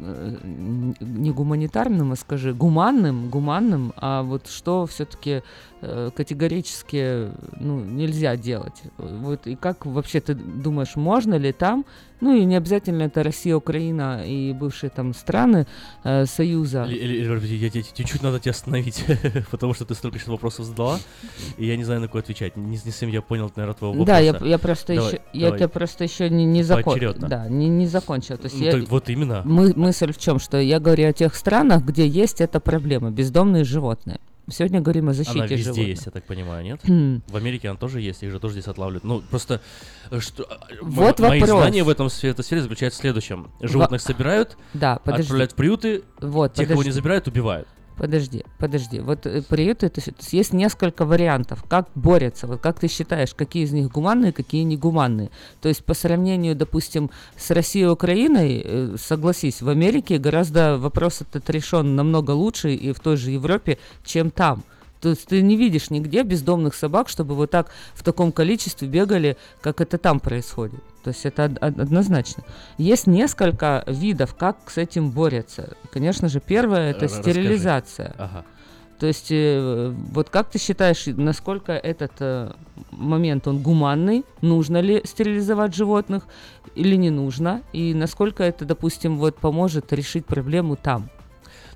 Speaker 8: не гуманитарным, а скажи, гуманным, гуманным, а вот что все-таки категорически ну, нельзя делать? Вот и как вообще ты думаешь, можно ли там, ну и не обязательно это Россия, Украина и бывшие там страны э, Союза.
Speaker 9: Я- я- я- чуть-чуть надо тебя остановить, [LAUGHS] потому что ты столько сейчас вопросов задала, и я не знаю, на какой отвечать. Не, не совсем я понял, наверное, твоего вопроса.
Speaker 8: Да, я, я просто
Speaker 9: Давай,
Speaker 8: еще, я
Speaker 9: давай.
Speaker 8: тебя просто еще не, не закончил. Да, не, не закончил. То есть
Speaker 9: Ну,
Speaker 8: я-
Speaker 9: так вот именно.
Speaker 8: Мы, мысль в чем, что я говорю о тех странах, где есть эта проблема, бездомные животные. Сегодня говорим о защите
Speaker 9: Она везде
Speaker 8: животных.
Speaker 9: есть, я так понимаю, нет?
Speaker 8: Хм.
Speaker 9: В Америке она тоже есть, их же тоже здесь отлавливают. Ну, просто, э, что... э,
Speaker 8: Вот
Speaker 9: мо- Мои
Speaker 8: вопрос.
Speaker 9: знания в этом сфере, этой сфере заключаются в следующем. Животных собирают,
Speaker 8: Да, подожди.
Speaker 9: отправляют в приюты,
Speaker 8: Вот,
Speaker 9: тех, кого не
Speaker 8: подожди.
Speaker 9: забирают, убивают.
Speaker 8: Подожди, подожди. Вот э, приюты, то есть, то есть несколько вариантов, как борются. Вот как ты считаешь, какие из них гуманные, какие негуманные? То есть по сравнению, допустим, с Россией и Украиной, э, согласись, в Америке гораздо вопрос этот решен намного лучше и в той же Европе, чем там. То есть ты не видишь нигде бездомных собак, чтобы вот так в таком количестве бегали, как это там происходит. То есть это од- од- однозначно. Есть несколько видов, как с этим борются. Конечно же, первое это
Speaker 9: расскажи.
Speaker 8: стерилизация.
Speaker 9: Ага.
Speaker 8: То есть э, вот как ты считаешь, насколько этот э, момент он гуманный, нужно ли стерилизовать животных или не нужно, и насколько это, допустим, вот поможет решить проблему там?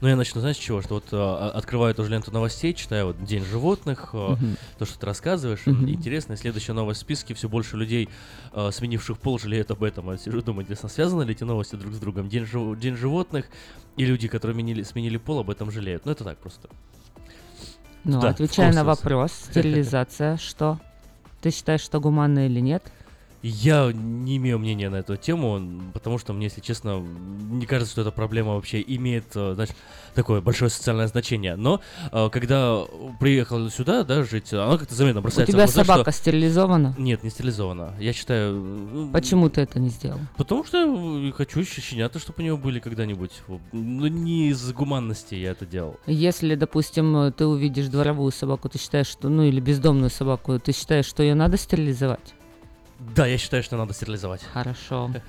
Speaker 9: Ну, я начну, знаешь, с чего? Что вот а, открываю тоже ленту новостей, читаю вот День животных, а,
Speaker 8: Мгм.
Speaker 9: то, что ты рассказываешь.
Speaker 8: Мгм.
Speaker 9: Интересно, и следующая новость в списке, все больше людей, а, сменивших пол, жалеют об этом. Я сижу, думаю, интересно, связаны ли эти новости друг с другом? День, жив- День животных и люди, которые менили- сменили пол, об этом жалеют. Ну, это так просто.
Speaker 8: Ну,
Speaker 9: Да,
Speaker 8: отвечая на вопрос, [LAUGHS] стерилизация, что? Ты считаешь, что гуманно или нет?
Speaker 9: Я не имею мнения на эту тему, потому что мне, если честно, не кажется, что эта проблема вообще имеет, э, знаешь, такое большое социальное значение. Но э, когда приехал сюда, да, жить, она как-то заметно
Speaker 8: У
Speaker 9: бросается
Speaker 8: тебя
Speaker 9: в глаза,
Speaker 8: собака
Speaker 9: что-
Speaker 8: стерилизована?
Speaker 9: Нет, не стерилизована. Я считаю... ну,
Speaker 8: Почему ты это не сделал?
Speaker 9: Потому что хочу щенята, чтобы у нее были когда-нибудь. Ну, не из гуманности я это делал.
Speaker 8: Если, допустим, э, ты увидишь дворовую собаку, ты считаешь, что, ну, или бездомную собаку, ты считаешь, что ее надо стерилизовать?
Speaker 9: Да, я считаю, что надо стерилизовать.
Speaker 8: Хорошо. [LAUGHS]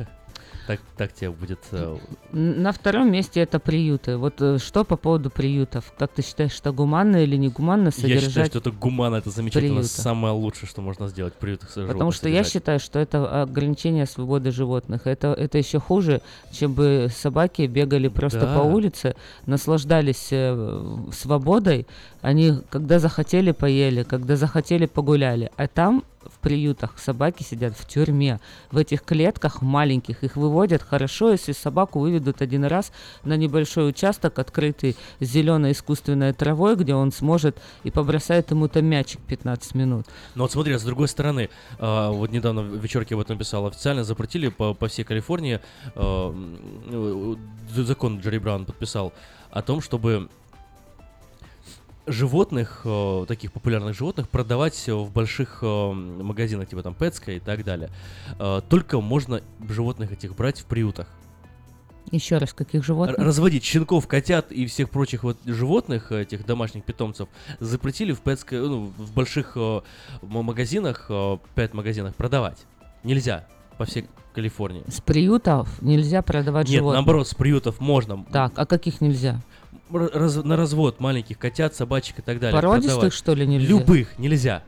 Speaker 9: Так, так тебе будет... э,
Speaker 8: На втором месте это приюты. Вот э, что по поводу приютов? Как ты считаешь, что гуманно или не гуманно
Speaker 9: Я
Speaker 8: содержать
Speaker 9: считаю, что это гуманно, это замечательно,
Speaker 8: приюта?
Speaker 9: самое лучшее, что можно сделать в приютах
Speaker 8: Потому что я
Speaker 9: содержать.
Speaker 8: считаю, что это ограничение свободы животных. Это, это еще хуже, чем бы собаки бегали просто
Speaker 9: Да.
Speaker 8: по улице, наслаждались э, свободой. Они когда захотели поели, когда захотели погуляли. А там в приютах собаки сидят в тюрьме, в этих клетках маленьких. Их выводят хорошо, если собаку выведут один раз на небольшой участок, открытый зеленой искусственной травой, где он сможет и побросает ему там мячик 15 минут.
Speaker 9: Но вот смотри, а с другой стороны, а, вот недавно в вечерке об этом писал, официально запретили по, по всей Калифорнии, а, э, закон Джерри Браун подписал о том, чтобы животных, э, таких популярных животных, продавать э, в больших э, магазинах, типа там Петска и так далее. Э, Только можно животных этих брать в приютах.
Speaker 8: Еще раз, каких животных?
Speaker 9: Разводить щенков, котят и всех прочих вот животных, этих домашних питомцев, запретили в, пэтско- ну, в больших э, магазинах, э, пять магазинах продавать. Нельзя по всей Калифорнии.
Speaker 8: С приютов нельзя продавать
Speaker 9: Нет,
Speaker 8: животных.
Speaker 9: наоборот, с приютов можно.
Speaker 8: Так, а каких нельзя?
Speaker 9: Раз- на развод маленьких котят, собачек и так далее.
Speaker 8: Породистых,
Speaker 9: продавать.
Speaker 8: что ли, нельзя?
Speaker 9: Любых нельзя.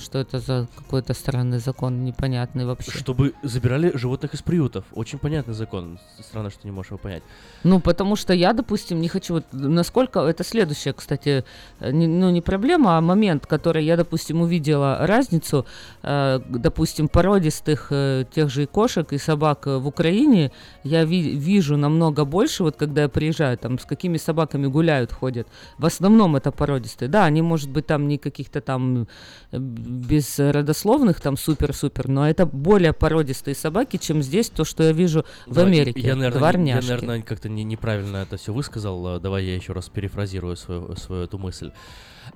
Speaker 8: Что это за какой-то странный закон, непонятный вообще?
Speaker 9: Чтобы забирали животных из приютов. Очень понятный закон. Странно, что не можешь его понять.
Speaker 8: Ну, потому что я, допустим, не хочу... Вот насколько... Это следующая, кстати, э, не- ну, не проблема, а момент, который я, допустим, увидела разницу, э, допустим, породистых э, тех же и кошек, и собак э, в Украине, я ви- вижу намного больше, вот когда я приезжаю, там, с какими собаками гуляют, ходят. В основном это породистые. Да, они, может быть, там не каких-то там э, без родословных, там, супер-супер, но это более породистые собаки, чем здесь, то, что я вижу в
Speaker 9: Давай,
Speaker 8: Америке.
Speaker 9: Я, наверное,
Speaker 8: Дворняжки.
Speaker 9: я, наверное, как-то не- неправильно это все высказал. Э, Давай я еще раз перефразирую свою, свою эту мысль.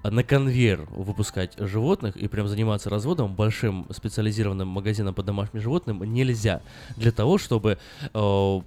Speaker 9: На конвейер выпускать животных и прям заниматься разводом большим специализированным магазином по домашним животным нельзя. Для того, чтобы э,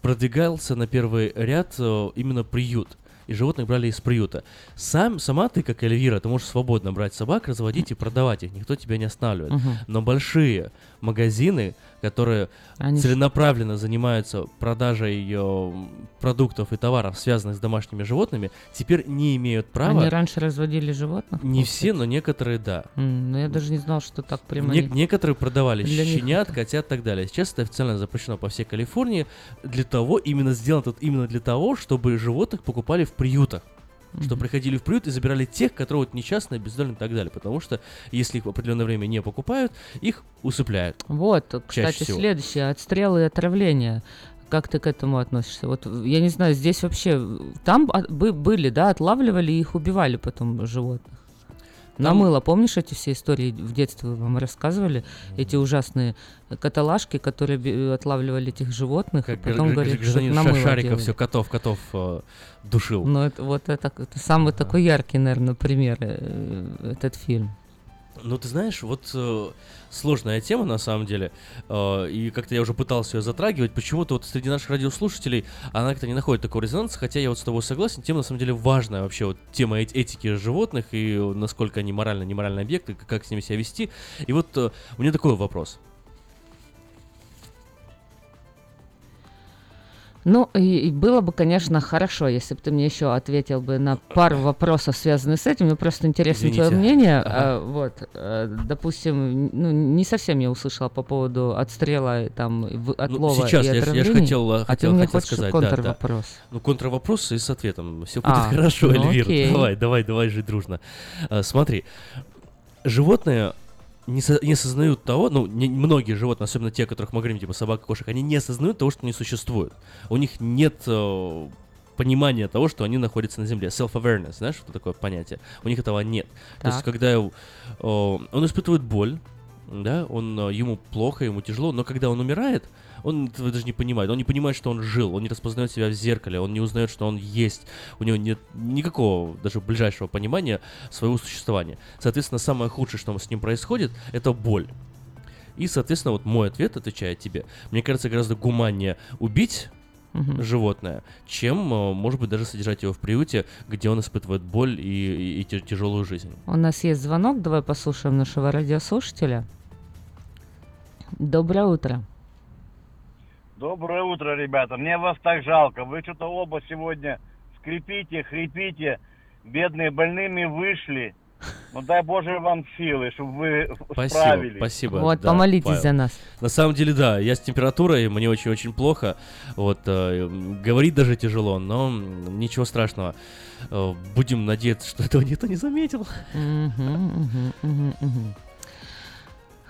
Speaker 9: продвигался на первый ряд э, именно приют. И животных брали из приюта. Сам, сама ты, как Эльвира, ты можешь свободно брать собак, разводить и продавать их. Никто тебя не останавливает.
Speaker 8: Мгм.
Speaker 9: Но большие магазины, которые
Speaker 8: Они
Speaker 9: целенаправленно занимаются продажей э, продуктов и товаров, связанных с домашними животными, теперь не имеют права.
Speaker 8: Они раньше разводили животных?
Speaker 9: Не все, но некоторые да.
Speaker 8: М, ну, я даже не знал, что так прямо...
Speaker 9: Не- некоторые продавали
Speaker 8: Для них
Speaker 9: щенят, котят и так далее. Сейчас это официально запрещено по всей Калифорнии. Для того, именно сделано тут именно для того, чтобы животных покупали в приютах. Что приходили в приют и забирали тех, которые вот несчастные, бездольные и так далее. Потому что если их в определенное время не покупают, их усыпляют.
Speaker 8: Вот, кстати,
Speaker 9: всего.
Speaker 8: следующее. Отстрелы и отравления. Как ты к этому относишься? Вот я не знаю, здесь вообще... Там были, да, отлавливали и их убивали потом животных. На мыло, помнишь эти все истории в детстве вам рассказывали? Эти ужасные каталажки, которые би- отлавливали этих животных,
Speaker 9: Как
Speaker 8: и потом говорили, что на мыло
Speaker 9: Шариков все котов, котов э, душил.
Speaker 8: Ну, это, вот это, это самый такой яркий, наверное, пример, э, этот фильм.
Speaker 9: Ну, ты знаешь, вот э, сложная тема на самом деле, э, и как-то я уже пытался ее затрагивать, почему-то вот среди наших радиослушателей она как-то не находит такого резонанса, хотя я вот с тобой согласен, тема на самом деле важная вообще, вот тема эти- этики животных и насколько они морально неморальные объекты, как с ними себя вести. И вот э, у меня такой вопрос.
Speaker 8: Ну, и, и было бы, конечно, хорошо, если бы ты мне еще ответил бы на пару вопросов, связанных с этим. Мне просто интересно твое
Speaker 9: Извините.
Speaker 8: мнение.
Speaker 9: Ага.
Speaker 8: А, вот, э, допустим, ну, не совсем я услышала по поводу отстрела, и там, в- отлова
Speaker 9: ну, сейчас
Speaker 8: и
Speaker 9: я, я же хотел, э,
Speaker 8: а ты
Speaker 9: хотел,
Speaker 8: мне
Speaker 9: хотел сказать, да, да.
Speaker 8: контрвопрос.
Speaker 9: Ну, контрвопрос и с ответом. Все будет
Speaker 8: А,
Speaker 9: хорошо,
Speaker 8: ну
Speaker 9: Эльвир.
Speaker 8: окей.
Speaker 9: Давай, давай, давай жить дружно. А, смотри, животные не, со- не осознают того, ну, не- многие животные, особенно те, о которых мы говорим, типа собак, кошек, они не осознают того, что они существуют. У них нет э, понимания того, что они находятся на Земле. Self-awareness, знаешь, что такое понятие? У них этого нет. То есть,
Speaker 8: Так.
Speaker 9: когда э, он испытывает боль, да, он, э, ему плохо, ему тяжело, но когда он умирает, он этого даже не понимает. Он не понимает, что он жил, он не распознает себя в зеркале, он не узнает, что он есть. У него нет никакого даже ближайшего понимания своего существования. Соответственно, самое худшее, что с ним происходит, это боль. И, соответственно, вот мой ответ, отвечая тебе, мне кажется, гораздо гуманнее убить
Speaker 8: Мгм.
Speaker 9: животное, чем, э, может быть, даже содержать его в приюте, где он испытывает боль и, и- и тя- тяжелую жизнь.
Speaker 8: У нас есть звонок, давай послушаем нашего радиослушателя. Доброе утро.
Speaker 17: Доброе утро, ребята. Мне вас так жалко. Вы что-то оба сегодня скрипите, хрипите. Бедные больными вышли. Ну дай Боже вам силы, чтобы вы
Speaker 9: Спасибо,
Speaker 17: справились.
Speaker 9: спасибо.
Speaker 8: Вот,
Speaker 9: да,
Speaker 8: помолитесь
Speaker 9: Павел.
Speaker 8: за нас.
Speaker 9: На самом деле, да, я с температурой, мне очень-очень плохо. Вот, э, говорить даже тяжело, но ничего страшного. Э, будем надеяться, что этого никто не заметил.
Speaker 8: Мгм, мгм, мгм.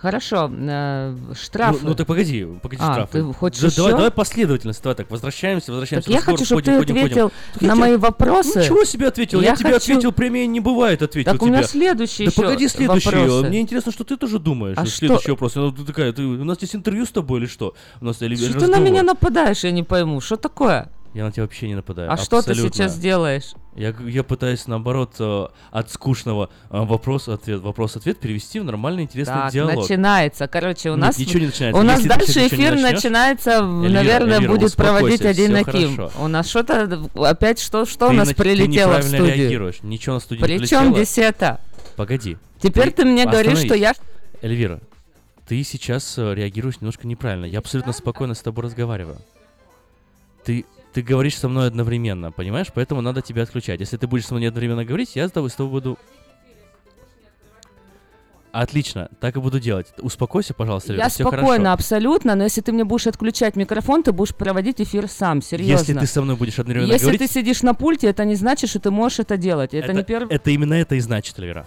Speaker 8: Хорошо, э, штрафы.
Speaker 9: Ну, ну, так погоди, погоди,
Speaker 8: А,
Speaker 9: штрафы.
Speaker 8: ты хочешь
Speaker 9: Да, давай,
Speaker 8: еще?
Speaker 9: давай последовательность, давай так, возвращаемся, возвращаемся.
Speaker 8: Так я хочу, чтобы ты ответил
Speaker 9: Так
Speaker 8: на мои вопросы.
Speaker 9: Ну, чего себе ответил? Я,
Speaker 8: Я
Speaker 9: тебе
Speaker 8: хочу-
Speaker 9: ответил, премия не бывает, ответил
Speaker 8: Так у меня
Speaker 9: тебе.
Speaker 8: следующий
Speaker 9: Да
Speaker 8: еще
Speaker 9: погоди, следующий.
Speaker 8: вопросы.
Speaker 9: Мне интересно, что ты тоже думаешь.
Speaker 8: А
Speaker 9: Следующий
Speaker 8: что?
Speaker 9: вопрос. Ну, ты такая, ты- у нас здесь интервью с тобой или что? У нас или-
Speaker 8: Что ты
Speaker 9: разговор.
Speaker 8: на меня нападаешь, я не пойму. Что такое?
Speaker 9: Я на тебя вообще не нападаю.
Speaker 8: А что ты
Speaker 9: абсолютно.
Speaker 8: сейчас делаешь?
Speaker 9: Я, я пытаюсь, наоборот, э, от скучного э, вопрос-ответ, вопрос-ответ перевести в нормальный, интересный
Speaker 8: Так,
Speaker 9: диалог.
Speaker 8: начинается. Короче, у
Speaker 9: Нет,
Speaker 8: нас
Speaker 9: ничего не начинается.
Speaker 8: У нас
Speaker 9: Если ты
Speaker 8: дальше
Speaker 9: не
Speaker 8: эфир
Speaker 9: начнешь-
Speaker 8: начинается,
Speaker 9: Эльвира,
Speaker 8: наверное,
Speaker 9: Эльвира,
Speaker 8: будет проводить один Аким. У нас что-то опять что что у
Speaker 9: Ты
Speaker 8: нас
Speaker 9: на- ты
Speaker 8: прилетело в студию?
Speaker 9: реагируешь. Ничего на студию не
Speaker 8: Причем
Speaker 9: прилетело.
Speaker 8: здесь это?
Speaker 9: Погоди.
Speaker 8: Теперь ты мне говоришь, что я-
Speaker 9: Эльвира, ты сейчас э, реагируешь немножко неправильно. Я абсолютно спокойно с тобой разговариваю. Ты, ты говоришь со мной одновременно, понимаешь? Поэтому надо тебя отключать. Если ты будешь со мной одновременно говорить, я с тобой, с тобой буду... Отлично, так и буду делать. Успокойся, пожалуйста, Эльвира,
Speaker 8: Я
Speaker 9: всё
Speaker 8: спокойно,
Speaker 9: хорошо.
Speaker 8: абсолютно, но если ты мне будешь отключать микрофон, ты будешь проводить эфир сам, серьезно.
Speaker 9: Если ты со мной будешь одновременно
Speaker 8: Если
Speaker 9: говорить...
Speaker 8: ты сидишь на пульте, это не значит, что ты можешь это делать. Это, не первый...
Speaker 9: это именно это и значит, Эльвира.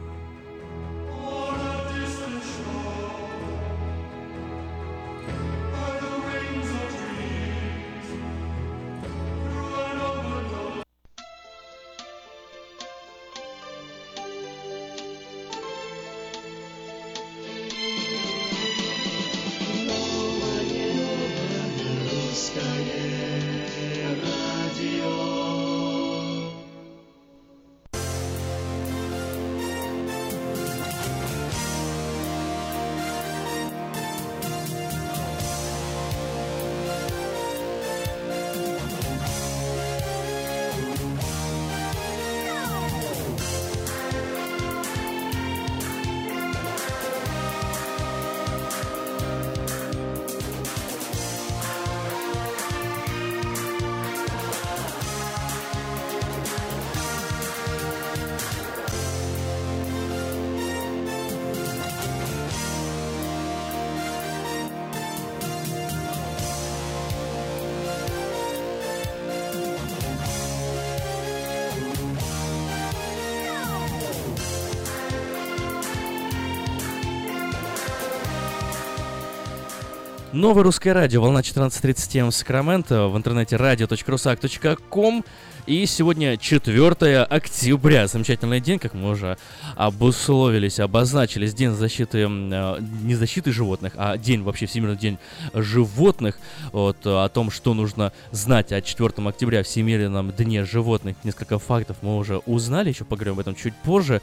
Speaker 9: Новое русское радио, волна 14.37 в Сакраменто, в интернете radio.rusak.com. И сегодня 4 октября, замечательный день, как мы уже обусловились, обозначились, День защиты, э, не защиты животных, а день, вообще Всемирный день животных. Вот, о том, что нужно знать о 4 октября, Всемирном дне животных, несколько фактов мы уже узнали, еще поговорим об этом чуть позже.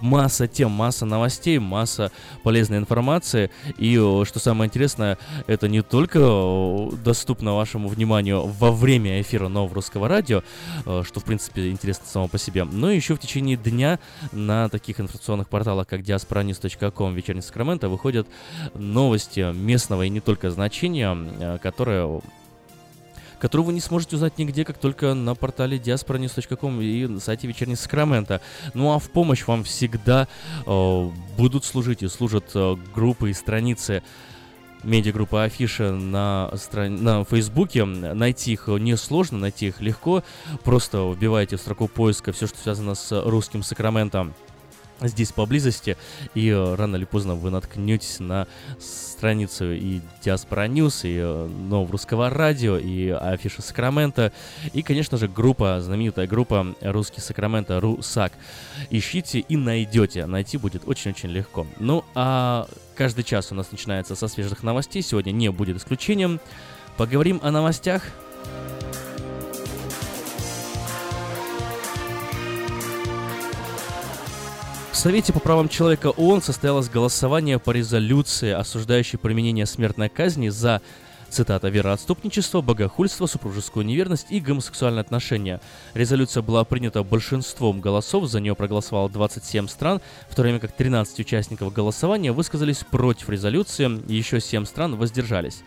Speaker 9: Масса тем, масса новостей, масса полезной информации. И, э, что самое интересное, это не только э, доступно вашему вниманию во время эфира нового русского радио, э, что, в принципе, интересно само по себе, но еще в течение дня на таких информационных порталах, как diasporanews.com, вечерний Сакраменто, выходят новости местного и не только значения, э, которые которую вы не сможете узнать нигде, как только на портале diasporanews.com и на сайте Вечерней Сакрамента. Ну а в помощь вам всегда э, будут служить и служат э, группы и страницы медиагруппа Афиша на, стран... на Фейсбуке. Найти их несложно, найти их легко. Просто вбивайте в строку поиска все, что связано с русским Сакраментом здесь поблизости, и рано или поздно вы наткнетесь на страницу и Diaspora News, и Нового Русского Радио, и Афиша Сакрамента, и, конечно же, группа, знаменитая группа Русский Сакрамента, Русак. Ищите и найдете, найти будет очень-очень легко. Ну, а каждый час у нас начинается со свежих новостей, сегодня не будет исключением. Поговорим о новостях, В Совете по правам человека ООН состоялось голосование по резолюции, осуждающей применение смертной казни за Цитата «Вероотступничество, богохульство, супружескую неверность и гомосексуальные отношения». Резолюция была принята большинством голосов, за нее проголосовало 27 стран, в то время как 13 участников голосования высказались против резолюции, и еще 7 стран воздержались.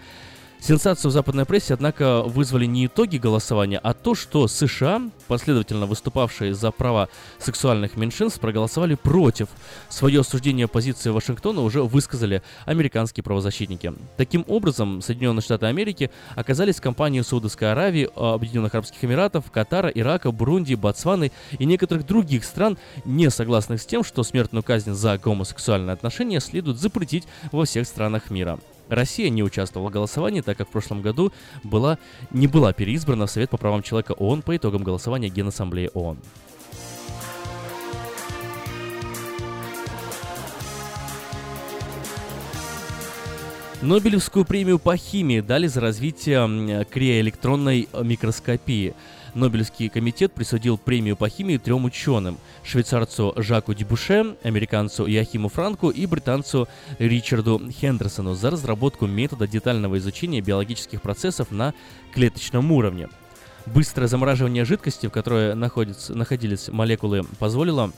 Speaker 9: Сенсацию в западной прессе, однако, вызвали не итоги голосования, а то, что США, последовательно выступавшие за права сексуальных меньшинств, проголосовали против. Свое осуждение позиции Вашингтона уже высказали американские правозащитники. Таким образом, Соединенные Штаты Америки оказались компанией Саудовской Аравии, Объединенных Арабских Эмиратов, Катара, Ирака, Бурунди, Ботсваны и некоторых других стран, не согласных с тем, что смертную казнь за гомосексуальные отношения следует запретить во всех странах мира. Россия не участвовала в голосовании, так как в прошлом году была, не была переизбрана в Совет по правам человека ООН по итогам голосования Генассамблеи ООН. Нобелевскую премию по химии дали за развитие криоэлектронной микроскопии. Нобелевский комитет присудил премию по химии трем ученым – швейцарцу Жаку Дебуше, американцу Яхиму Франку и британцу Ричарду Хендерсону за разработку метода детального изучения биологических процессов на клеточном уровне. Быстрое замораживание жидкости, в которой находились молекулы, позволило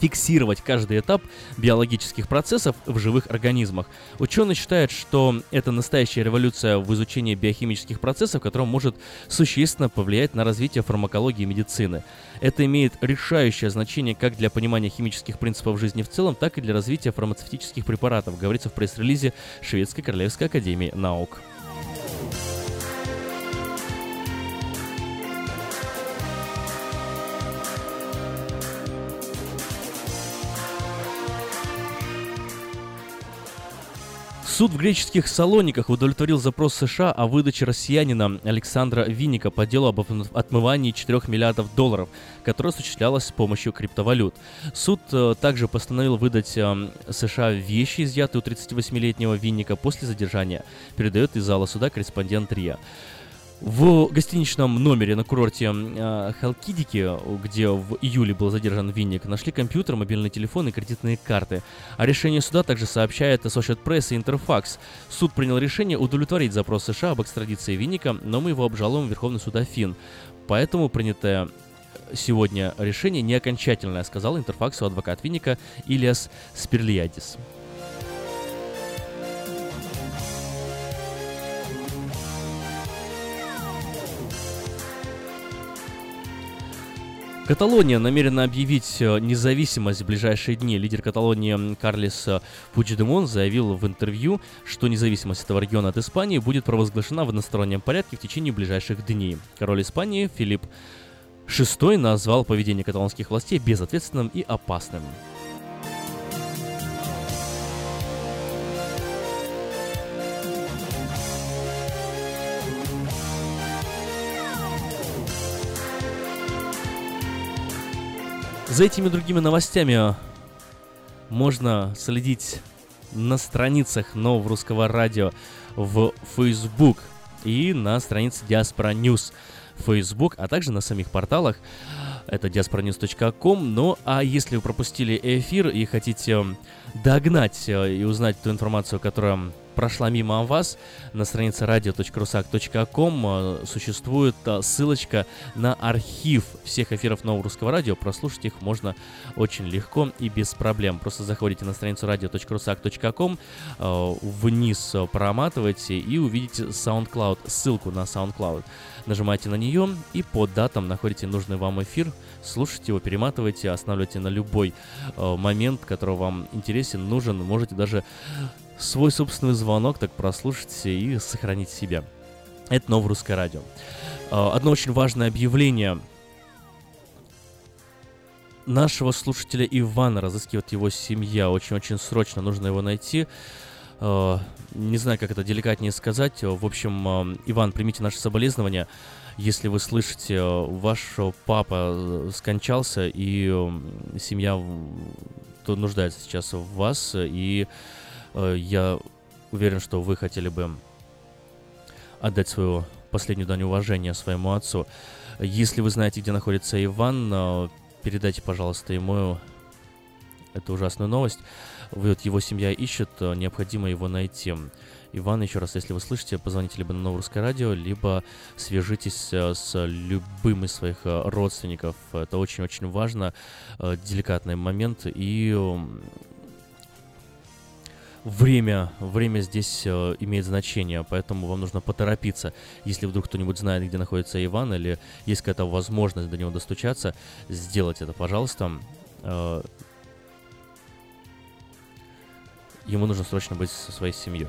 Speaker 9: фиксировать каждый этап биологических процессов в живых организмах. Ученые считают, что это настоящая революция в изучении биохимических процессов, которая может существенно повлиять на развитие фармакологии и медицины. Это имеет решающее значение как для понимания химических принципов жизни в целом, так и для развития фармацевтических препаратов, говорится в пресс-релизе Шведской Королевской Академии Наук. Суд в греческих Салониках удовлетворил запрос США о выдаче россиянина Александра Винника по делу об отмывании 4 миллиардов долларов, которое осуществлялось с помощью криптовалют. Суд э, также постановил выдать э, США вещи, изъятые у 38-летнего Винника после задержания, передает из зала суда корреспондент РИА. В гостиничном номере на курорте э, Халкидики, где в июле был задержан Винник, нашли компьютер, мобильный телефон и кредитные карты. А решение суда также сообщает Associated Press и Interfax. Суд принял решение удовлетворить запрос США об экстрадиции Винника, но мы его обжалуем в Верховный суд Афин. Поэтому принятое сегодня решение не окончательное, сказал Интерфаксу адвокат Винника Ильяс Спирлиядис. Каталония намерена объявить э, независимость в ближайшие дни. Лидер Каталонии Карлес э, Пучдемон заявил в интервью, что независимость этого региона от Испании будет провозглашена в одностороннем порядке в течение ближайших дней. Король Испании Филипп VI назвал поведение каталонских властей безответственным и опасным. За этими другими новостями можно следить на страницах нового русского радио в Facebook и на странице Diaspora News Facebook, а также на самих порталах. Это diasporanews.com. Ну, а если вы пропустили эфир и хотите догнать э, и узнать ту информацию, которая прошла мимо вас, на странице radio.rusak.com э, существует э, ссылочка на архив всех эфиров Нового Русского Радио. Прослушать их можно очень легко и без проблем. Просто заходите на страницу radio.rusak.com, вниз проматывайте и увидите SoundCloud, ссылку на SoundCloud. Нажимаете на нее и по датам находите нужный вам эфир, слушайте его, перематывайте, останавливайте на любой э, момент, который вам интересен, нужен. Можете даже свой собственный звонок так прослушать и сохранить себя. Это новое русское радио. Э, одно очень важное объявление. Нашего слушателя Ивана разыскивает его семья. Очень-очень срочно нужно его найти. Э, не знаю, как это деликатнее сказать. В общем, э, Иван, примите наши соболезнования. Если вы слышите, э, ваш папа скончался, и семья нуждается сейчас в вас, и я уверен, что вы хотели бы отдать свою последнюю дань уважения своему отцу. Если вы знаете, где находится Иван, передайте, пожалуйста, ему эту ужасную новость. Вот его семья ищет, э, необходимо его найти. Иван, еще раз, если вы слышите, позвоните либо на Новое Русское Радио, либо свяжитесь э, с любым из своих э, родственников. Это очень-очень важно, деликатный момент, и время, время здесь имеет значение, поэтому вам нужно поторопиться. Если вдруг кто-нибудь знает, где находится Иван, или есть какая-то возможность до него достучаться, сделать это, пожалуйста. Ему нужно срочно быть со своей семьей.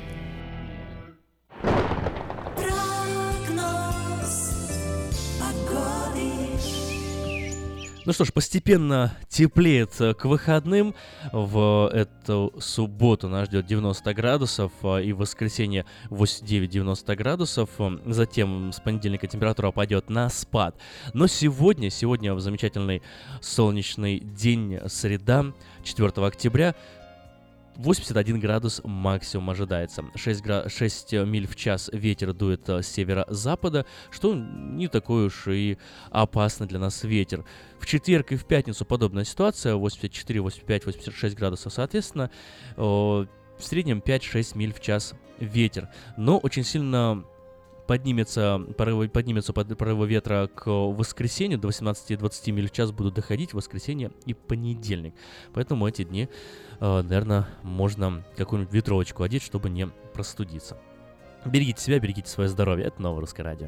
Speaker 9: Ну что ж, постепенно теплеет к выходным. В эту субботу нас ждет 90 градусов э, и в воскресенье 89-90 градусов. Затем с понедельника температура пойдет на спад. Но сегодня, сегодня в замечательный солнечный день, среда, 4 октября, 81 градус максимум ожидается. 6, гра... 6 миль в час ветер дует э, с северо-запада, что не такой уж и опасный для нас ветер. В четверг и в пятницу подобная ситуация, 84, 85, 86 градусов соответственно. В среднем 5-6 миль в час ветер. Но очень сильно поднимется, порывы, поднимется под, порывы ветра к воскресенью, до 18-20 миль в час будут доходить в воскресенье и понедельник. Поэтому эти дни, э, наверное, можно какую-нибудь ветровочку одеть, чтобы не простудиться. Берегите себя, берегите свое здоровье. Это Новое Русское Радио.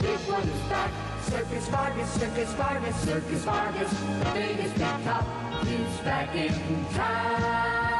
Speaker 11: Big one is back. Circus Vargas, Circus Vargas, Circus Vargas. The biggest big top. He's back in town.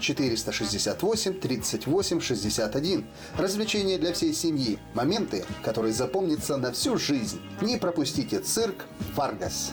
Speaker 18: 468 38 61. Развлечения для всей семьи. Моменты, которые запомнятся на всю жизнь. Не пропустите цирк Варгас.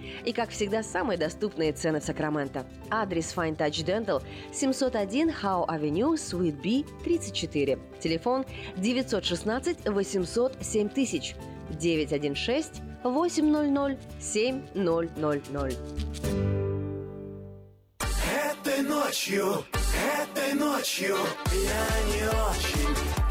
Speaker 3: И, как всегда, самые доступные цены в Сакраменто. Адрес Fine Touch Dental 701 Howe Avenue, Suite B, 34. Телефон 916 800 7000 916 800 7000.
Speaker 11: Этой ночью, этой ночью я не очень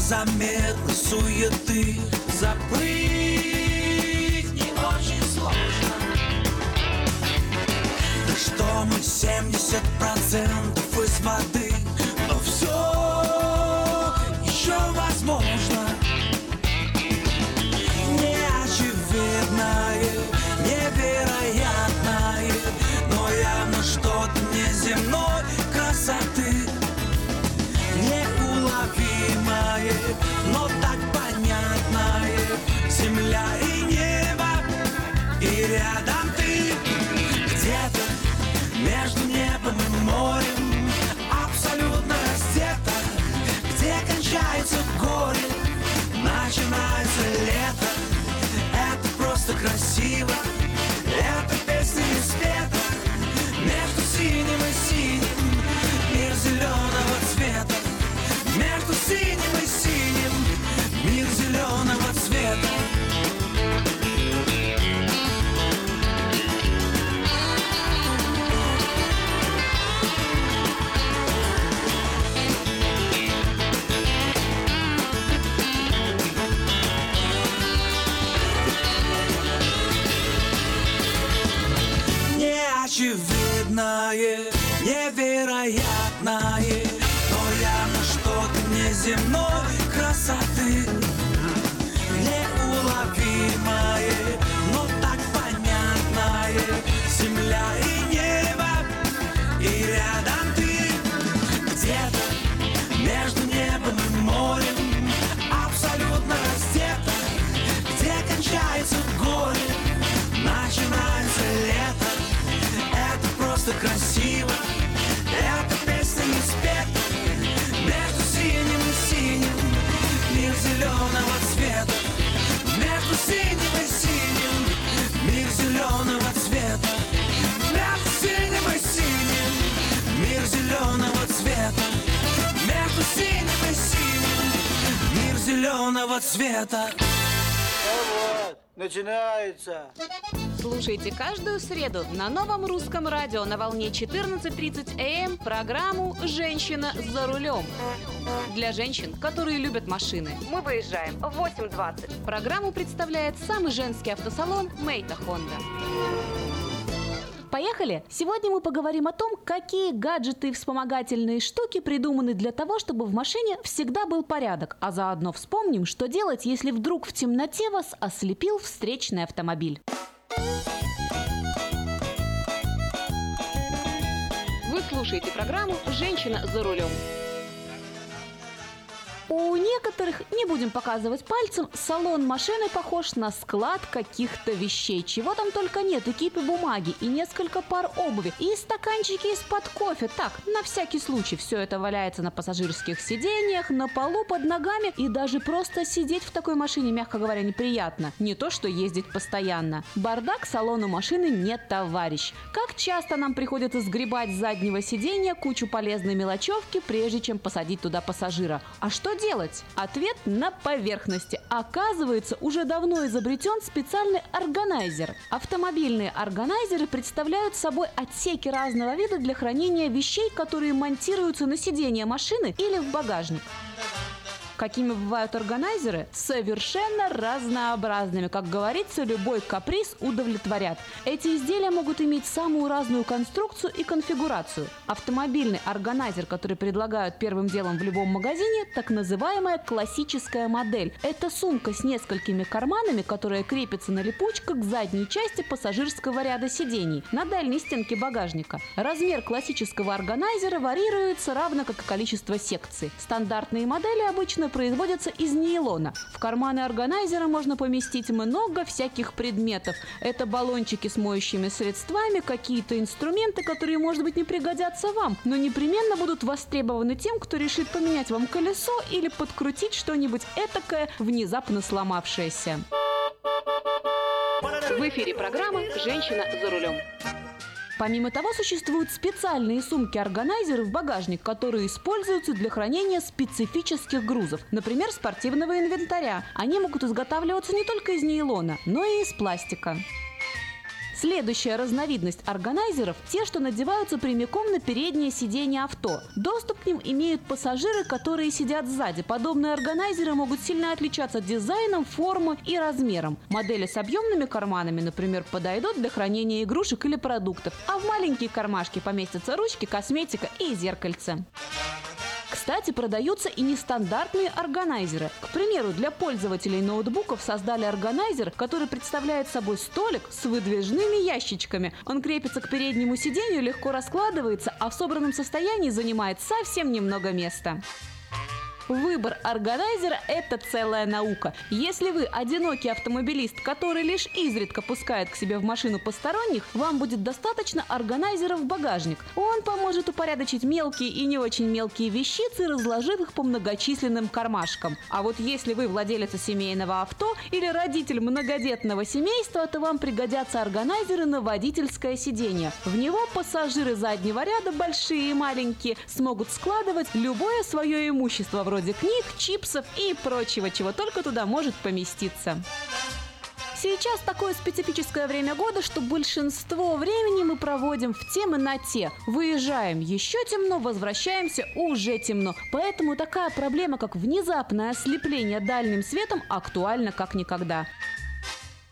Speaker 19: Незаметно суеты. Забыть не очень сложно. Да что мы 70% из воды красиво, очевидное, невероятное, но явно что-то неземной красиво, это песня не спета, между синим и синим, мир зеленого цвета, между синим и синим, мир зеленого цвета, между синим и синим, мир зеленого цвета, между синим и синим, мир зеленого цвета.
Speaker 20: Вот, начинается.
Speaker 16: Слушайте каждую среду на новом русском радио на волне 14.30 АМ программу «Женщина за рулем». Для женщин, которые любят машины. Мы выезжаем в 8.20. Программу представляет самый женский автосалон «Мейта Хонда». Поехали! Сегодня мы поговорим о том, какие гаджеты и вспомогательные штуки придуманы для того, чтобы в машине всегда был порядок, а заодно вспомним, что делать, если вдруг в темноте вас ослепил встречный автомобиль. Вы слушаете программу «Женщина за рулем». У некоторых, не будем показывать пальцем, салон машины похож на склад каких-то вещей. Чего там только нет, и кипы бумаги, и несколько пар обуви, и стаканчики из-под кофе. Так, на всякий случай, все это валяется на пассажирских сиденьях, на полу, под ногами, и даже просто сидеть в такой машине, мягко говоря, неприятно. Не то, что ездить постоянно. Бардак салону машины не товарищ. Как часто нам приходится сгребать с заднего сиденья кучу полезной мелочевки, прежде чем посадить туда пассажира. А что делать? Ответ на поверхности. Оказывается, уже давно изобретен специальный органайзер. Автомобильные органайзеры представляют собой отсеки разного вида для хранения вещей, которые монтируются на сиденье машины или в багажник. Какими бывают органайзеры? Совершенно разнообразными. Как говорится, любой каприз удовлетворят. Эти изделия могут иметь самую разную конструкцию и конфигурацию. Автомобильный органайзер, который предлагают первым делом в любом магазине, так называемая классическая модель. Это сумка с несколькими карманами, которая крепится на липучках к задней части пассажирского ряда сидений на дальней стенке багажника. Размер классического органайзера варьируется равно как и количество секций. Стандартные модели обычно производятся из нейлона. В карманы органайзера можно поместить много всяких предметов. Это баллончики с моющими средствами, какие-то инструменты, которые, может быть, не пригодятся вам, но непременно будут востребованы тем, кто решит поменять вам колесо или подкрутить что-нибудь этакое, внезапно сломавшееся. В эфире программа «Женщина за рулем». Помимо того, существуют специальные сумки-органайзеры в багажник, которые используются для хранения специфических грузов, например, спортивного инвентаря. Они могут изготавливаться не только из нейлона, но и из пластика. Следующая разновидность органайзеров – те, что надеваются прямиком на переднее сиденье авто. Доступ к ним имеют пассажиры, которые сидят сзади. Подобные органайзеры могут сильно отличаться дизайном, формой и размером. Модели с объемными карманами, например, подойдут для хранения игрушек или продуктов, а в маленькие кармашки поместятся ручки, косметика и зеркальце. Кстати, продаются и нестандартные органайзеры. К примеру, для пользователей ноутбуков создали органайзер, который представляет собой столик с выдвижными ящичками. Он крепится к переднему сиденью, легко раскладывается, а в собранном состоянии занимает совсем немного места. Выбор органайзера – это целая наука. Если вы одинокий автомобилист, который лишь изредка пускает к себе в машину посторонних, вам будет достаточно органайзера в багажник. Он поможет упорядочить мелкие и не очень мелкие вещицы, разложив их по многочисленным кармашкам. А вот если вы владелец семейного авто или родитель многодетного семейства, то вам пригодятся органайзеры на водительское сиденье. В него пассажиры заднего ряда, большие и маленькие, смогут складывать любое свое имущество, вроде книг, чипсов и прочего, чего только туда может поместиться. Сейчас такое специфическое время года, что большинство времени мы проводим в темноте. Выезжаем еще темно, возвращаемся уже темно. Поэтому такая проблема, как внезапное ослепление дальним светом, актуальна как никогда.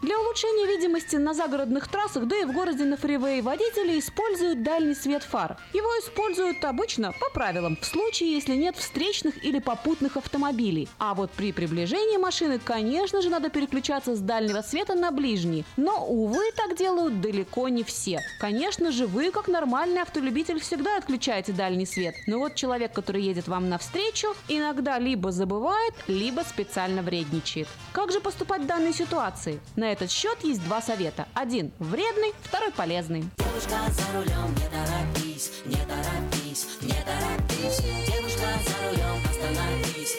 Speaker 16: Для улучшения видимости на загородных трассах, да и в городе на фривее водители используют дальний свет фар. Его используют обычно по правилам, в случае, если нет встречных или попутных автомобилей. А вот при приближении машины, конечно же, надо переключаться с дальнего света на ближний. Но, увы, так делают далеко не все. Конечно же, вы, как нормальный автолюбитель, всегда отключаете дальний свет. Но вот человек, который едет вам навстречу, иногда либо забывает, либо специально вредничает. Как же поступать в данной ситуации? На этот счет есть два совета. Один вредный, второй полезный.
Speaker 11: Девушка за рулем, не торопись, не торопись, не торопись. Девушка за рулем, остановись,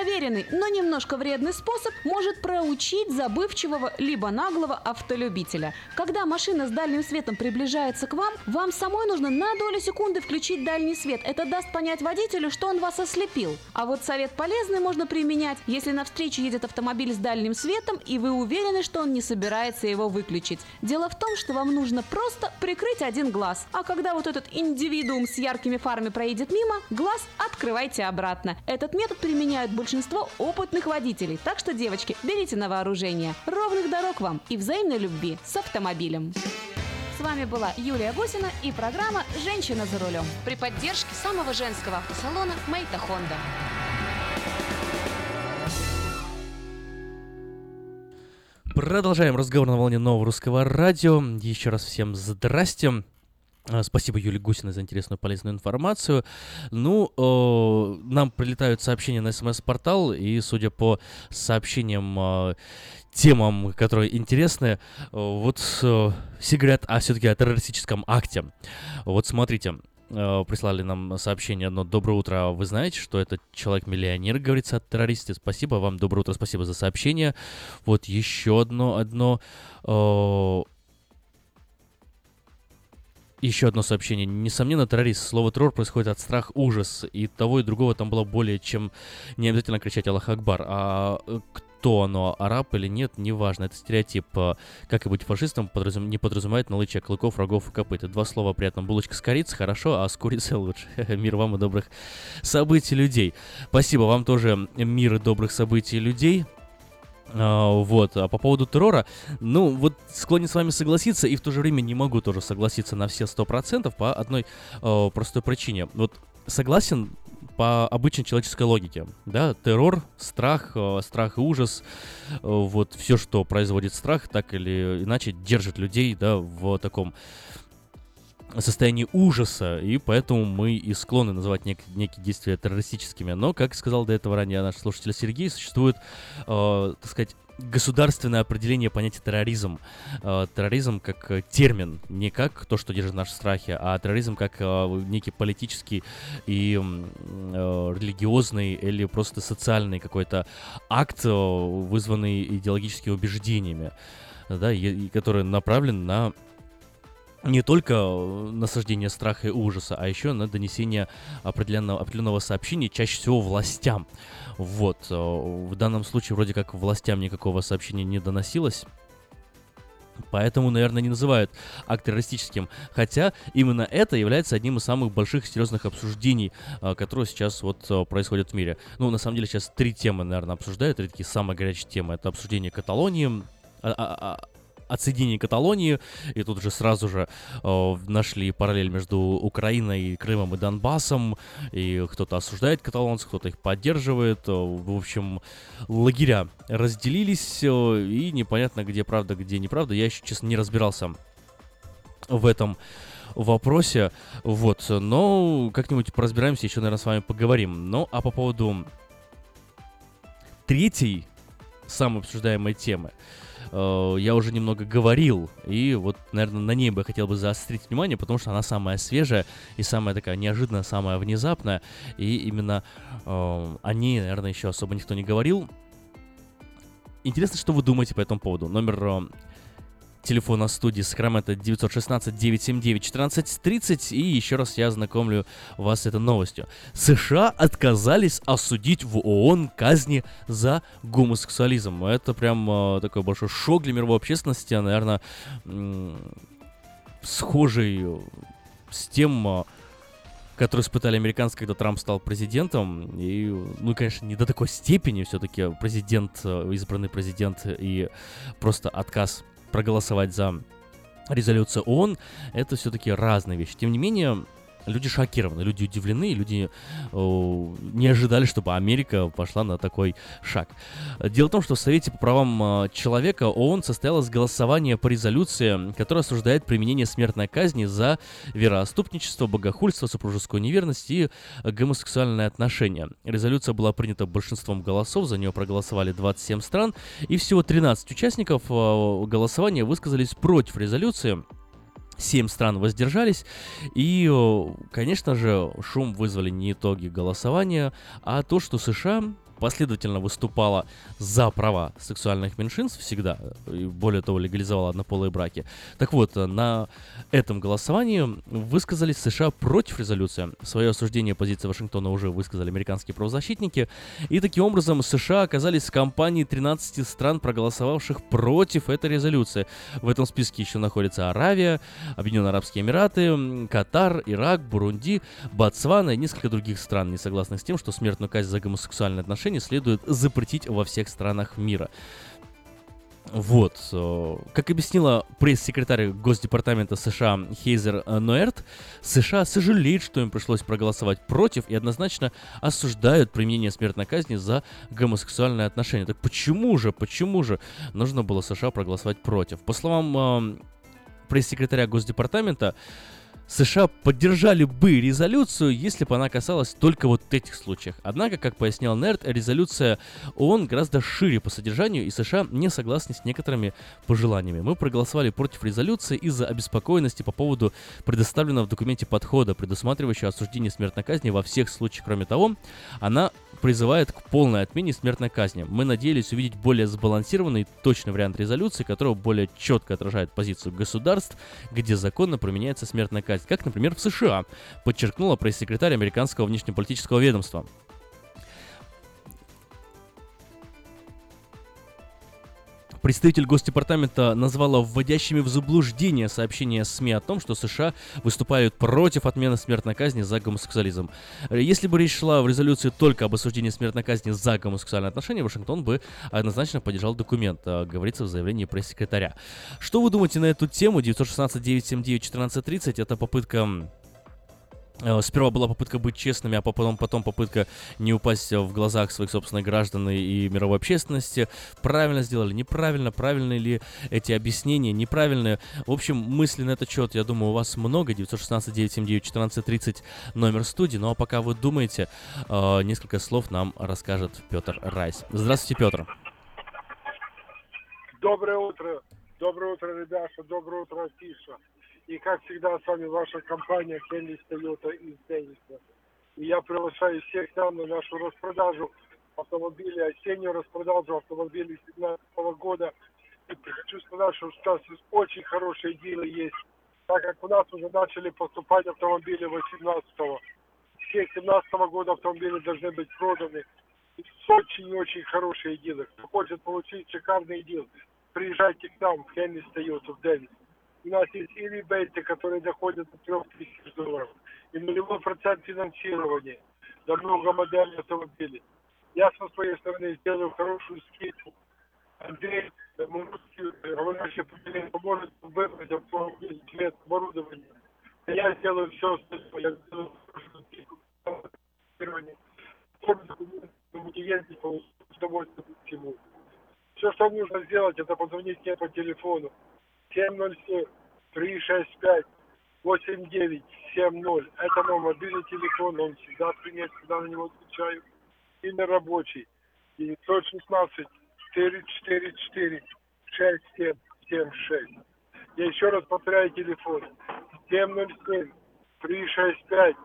Speaker 16: Проверенный, но немножко вредный способ может проучить забывчивого либо наглого автолюбителя. Когда машина с дальним светом приближается к вам, вам самой нужно на долю секунды включить дальний свет. Это даст понять водителю, что он вас ослепил. А вот совет полезный можно применять, если навстречу едет автомобиль с дальним светом, и вы уверены, что он не собирается его выключить. Дело в том, что вам нужно просто прикрыть один глаз. А когда вот этот индивидуум с яркими фарами проедет мимо, глаз открывайте обратно. Этот метод применяют большинство опытных водителей. Так что, девочки, берите на вооружение. Ровных дорог вам и взаимной любви с автомобилем. С вами была Юлия Гусина и программа «Женщина за рулем» при поддержке самого женского автосалона «Мейта Хонда».
Speaker 9: Продолжаем разговор на волне нового русского радио. Еще раз всем здрасте. А, Спасибо Юлии Гусиной за интересную полезную информацию. Ну, э, нам прилетают сообщения на смс-портал, и судя по сообщениям, э, темам, которые интересны, э, вот э, все говорят о, все-таки о террористическом акте. Вот смотрите, э, прислали нам сообщение одно «Доброе утро, вы знаете, что этот человек-миллионер, говорится, о террористе?» Спасибо вам, доброе утро, спасибо за сообщение. Вот еще одно, одно... э, еще одно сообщение. Несомненно, террорист. Слово террор происходит от страх, ужас. И того, и другого там было более чем не обязательно кричать Аллах Акбар. А э, кто оно, араб или нет, неважно. Это стереотип. А, Как и быть фашистом, подразум- не подразумевает наличие клыков, рогов и копыт. Два слова при этом. Булочка с корицей хорошо, а с курицей лучше. [LAUGHS] Мир вам и добрых событий людей. Спасибо вам тоже мир и добрых событий людей. А, вот, а по поводу террора, ну, вот склонен с вами согласиться, и в то же время не могу тоже согласиться на все сто процентов по одной э, простой причине. Вот согласен по обычной человеческой логике, да, террор, страх, э, страх и ужас, э, вот все, что производит страх, так или иначе держит людей, да, в таком состоянии ужаса, и поэтому мы и склонны называть нек- некие действия террористическими. Но, как сказал до этого ранее наш слушатель Сергей, существует, э, так сказать, государственное определение понятия терроризм. Э, терроризм как э, термин, не как то, что держит наши страхи, а терроризм как э, некий политический и э, религиозный или просто социальный какой-то акт, вызванный идеологическими убеждениями, да, и который направлен на не только э, насаждение страха и ужаса, а еще на донесение определенного, определенного сообщения, чаще всего властям. Вот. э, В данном случае вроде как властям никакого сообщения не доносилось. Поэтому, наверное, не называют акт террористическим. Хотя именно это является одним из самых больших серьезных обсуждений, э, которые сейчас вот происходят в мире. Ну, на самом деле, сейчас три темы, наверное, обсуждают. Три такие самые горячие темы. Это обсуждение Каталонии, отсоединение Каталонии, и тут же сразу же э, нашли параллель между Украиной, Крымом и Донбассом, и кто-то осуждает каталонцев, кто-то их поддерживает, э, в общем, лагеря разделились, э, и непонятно, где правда, где неправда, я еще, честно, не разбирался в этом вопросе, вот, но как-нибудь поразбираемся, еще, наверное, с вами поговорим. Ну, а по поводу третьей самой обсуждаемой темы, э, я уже немного говорил, и вот, наверное, на ней бы я хотел бы заострить внимание, потому что она самая свежая и самая такая неожиданная, самая внезапная, и именно э, о ней, наверное, еще особо никто не говорил. Интересно, что вы думаете по этому поводу. Номер э, телефона студии Сакраменто 916-979-1430. И еще раз я ознакомлю вас с этой новостью. США отказались осудить в ООН казни за гомосексуализм. Это прям э, такой большой шок для мировой общественности, наверное, м, схожий с тем, э, которые испытали американцы, когда Трамп стал президентом. И, ну, конечно, не до такой степени все-таки президент, э, избранный президент и просто отказ проголосовать за резолюцию ООН, это все-таки разные вещи. Тем не менее, люди шокированы, люди удивлены, люди э, не ожидали, чтобы Америка пошла на такой шаг. Дело в том, что в Совете по правам э, человека ООН состоялось голосование по резолюции, которая осуждает применение смертной казни за вероотступничество, богохульство, супружескую неверность и гомосексуальные отношения. Резолюция была принята большинством голосов, за нее проголосовали 27 стран, и всего 13 участников э, голосования высказались против резолюции. Семь стран воздержались. И, конечно же, шум вызвали не итоги голосования, а то, что США последовательно выступала за права сексуальных меньшинств всегда, и более того, легализовала однополые браки. Так вот, на этом голосовании высказались США против резолюции. Свое осуждение позиции Вашингтона уже высказали американские правозащитники. И таким образом США оказались в компании 13 стран, проголосовавших против этой резолюции. В этом списке еще находятся Аравия, Объединенные Арабские Эмираты, Катар, Ирак, Бурунди, Ботсвана и несколько других стран, не согласных с тем, что смертную казнь за гомосексуальные отношения следует запретить во всех странах мира. Вот. э, Как объяснила пресс-секретарь Госдепартамента США Хейзер Ноэрт, США сожалеют, что им пришлось проголосовать против и однозначно осуждают применение смертной казни за гомосексуальные отношения. Так почему же, почему же нужно было США проголосовать против? По словам э, пресс-секретаря Госдепартамента, США поддержали бы резолюцию, если бы она касалась только вот этих случаев. Однако, как пояснял Нерд, резолюция ООН гораздо шире по содержанию, и США не согласны с некоторыми пожеланиями. Мы проголосовали против резолюции из-за обеспокоенности по поводу предоставленного в документе подхода, предусматривающего осуждение смертной казни во всех случаях. Кроме того, она призывает к полной отмене смертной казни. Мы надеялись увидеть более сбалансированный, точный вариант резолюции, который более четко отражает позицию государств, где законно применяется смертная казнь, как, например, в США, подчеркнула пресс-секретарь американского внешнеполитического ведомства. Представитель Госдепартамента назвала вводящими в заблуждение сообщения СМИ о том, что США выступают против отмены смертной казни за гомосексуализм. Если бы речь шла в резолюции только об осуждении смертной казни за гомосексуальные отношения, Вашингтон бы однозначно поддержал документ, а, говорится в заявлении пресс-секретаря. Что вы думаете на эту тему? 916-979-1430 это попытка Сперва была попытка быть честными, а потом, потом попытка не упасть в глазах своих собственных граждан и мировой общественности. Правильно сделали, неправильно, правильные ли эти объяснения, неправильные. В общем, мысли на этот счет, я думаю, у вас много. 916-979-1430 номер студии. Ну а пока вы думаете, э, несколько слов нам расскажет Петр Райс. Здравствуйте, Петр.
Speaker 21: Доброе утро. Доброе утро, ребята. Доброе утро, Афиша. И как всегда с вами ваша компания Хенрис Тойота из Денниса. И я приглашаю всех там на нашу распродажу автомобилей, осеннюю распродажу автомобилей 2017 года. И хочу сказать, что сейчас очень хорошие дилы есть, так как у нас уже начали поступать автомобили 18-го. Все 17 года автомобили должны быть проданы. И очень-очень хорошие дилы. Кто хочет получить шикарный дил, приезжайте к нам в Хенрис Тойота в Деннис. У нас есть и ребейты, которые доходят до 3000 долларов, и нулевой процент финансирования до много моделей автомобилей. Я со своей стороны сделаю хорошую скидку. Андрей, мы русские, говорящие поколение, поможет выбрать автомобиль, цвет, оборудование. Я сделаю все остальное. Я сделаю хорошую скидку. Ездить, получить удовольствие всему. Все, что нужно сделать, это позвонить мне по телефону 707 365 8970. Это мой мобильный телефон, он всегда принят, когда на него отвечаю. Имя рабочий. 916 444 6776. Я еще раз повторяю телефон. 707 365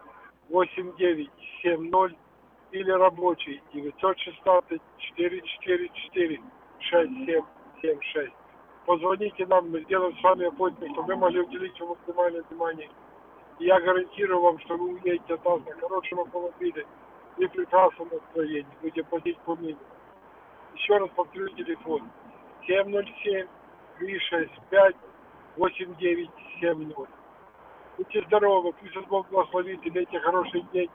Speaker 21: 8970 или рабочий 916 444 6776 позвоните нам, мы сделаем с вами аппоинтмент, чтобы мы могли уделить вам максимальное внимание. И я гарантирую вам, что вы уедете от нас на хорошем автомобиле и прекрасном настроении, будете платить по минимуму. Еще раз повторю телефон. 707 365 8970. Будьте здоровы, пусть Бог благословит, имейте хороший день.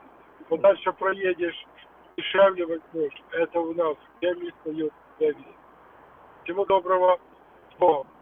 Speaker 21: Подальше проедешь, дешевле возьмешь. Это у нас Тойота сервис. Всего доброго, с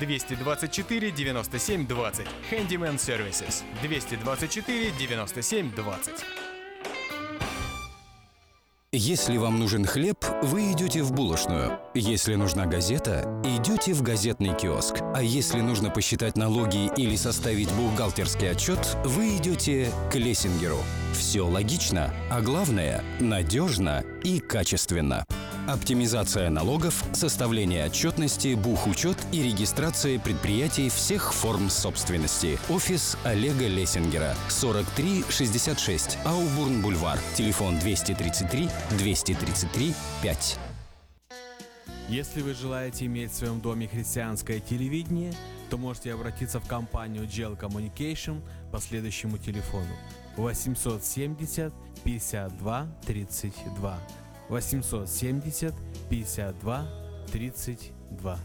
Speaker 22: 224 97 20. Handyman Services. 224 97 20.
Speaker 23: Если вам нужен хлеб, вы идете в булочную. Если нужна газета, идете в газетный киоск. А если нужно посчитать налоги или составить бухгалтерский отчет, вы идете к Лессингеру. Все логично, а главное – надежно и качественно. Оптимизация налогов, составление отчетности, бухучет и регистрация предприятий всех форм собственности. Офис Олега Лессингера. 4366 Аубурн-Бульвар. Телефон 233 233 5.
Speaker 24: Если вы желаете иметь в своем доме христианское телевидение, то можете обратиться в компанию Gel Communication по следующему телефону 870 52 32 870 52 32.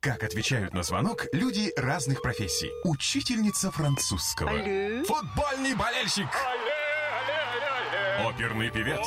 Speaker 25: Как отвечают на звонок люди разных профессий. Учительница французского.
Speaker 26: Алле.
Speaker 25: Футбольный болельщик. Оперный певец.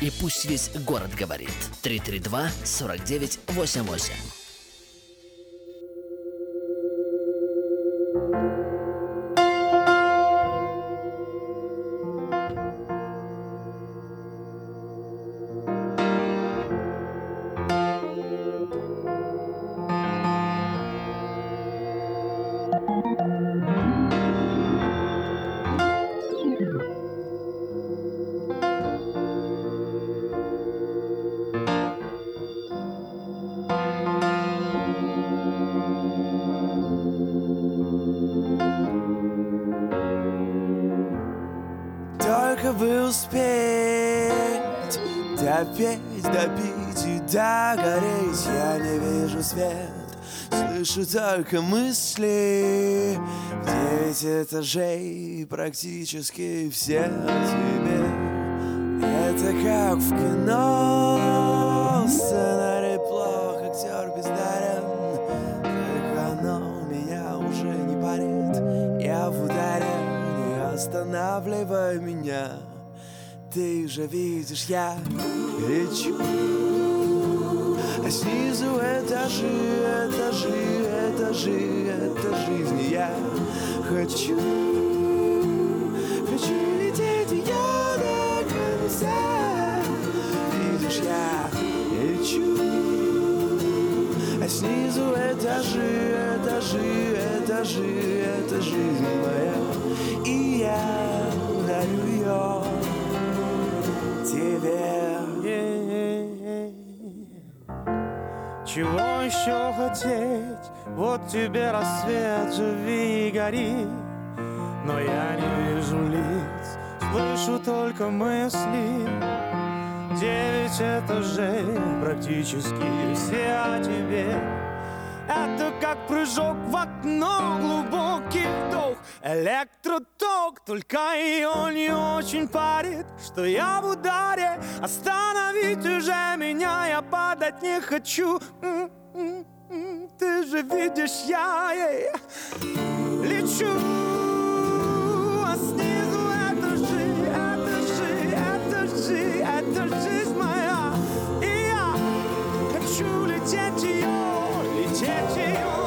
Speaker 27: И пусть весь город говорит. 332 49 88.
Speaker 28: Слышу только мысли. Девять этажей практически все о тебе. Это как в кино. Сценарий плох, актер бездарен. Только оно меня уже не парит. Я в ударе, не останавливай меня. Ты же видишь, я А снизу этажи, этажи, этажи Это жизнь, я хочу Хочу лететь я до конца. Видишь, я лечу. А снизу этажи, этажи, этажи Это жизнь моя. И я дарю ее тебе
Speaker 29: Чего еще хотеть? Вот тебе рассвет, живи и гори. Но я не вижу лиц, слышу только мысли. Девять этажей, практически все о тебе. Это как прыжок в окно, глубокий вдох Электроток, только ее не очень парит Что я в ударе, остановить уже меня Я падать не хочу. Ты же видишь, я ей лечу. А снизу этажи, этажи, этажи Это жизнь моя. И я хочу Yeah,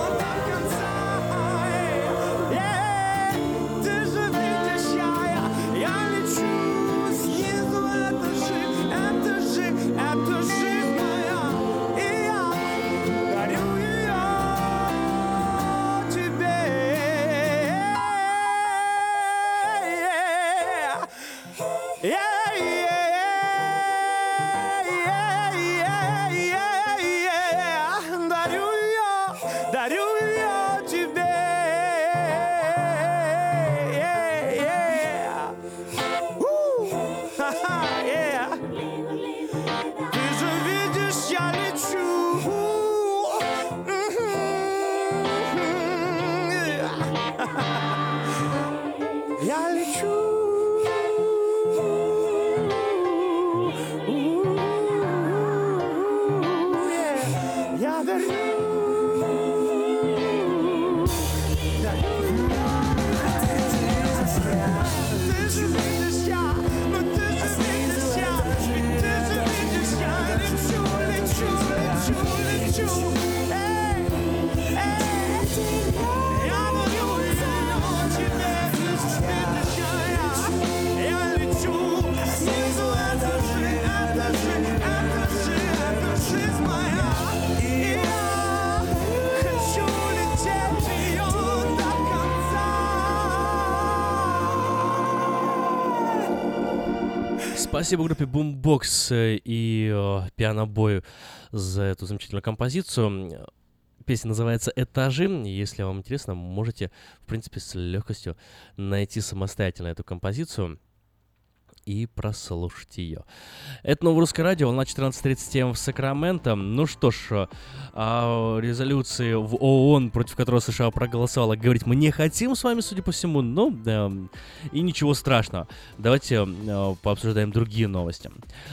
Speaker 9: Спасибо группе Boombox э, и э, Пианобою за эту замечательную композицию. Песня называется «Этажи». Если вам интересно, можете, в принципе, с легкостью найти самостоятельно эту композицию и прослушать ее. Это новое русское радио, волна 14.30 М в Сакраменто. Ну что ж, э, о резолюции в ООН, против которой США проголосовала, говорить мы не хотим с вами, судя по всему, но эм, и ничего страшного. Давайте э, пообсуждаем другие новости.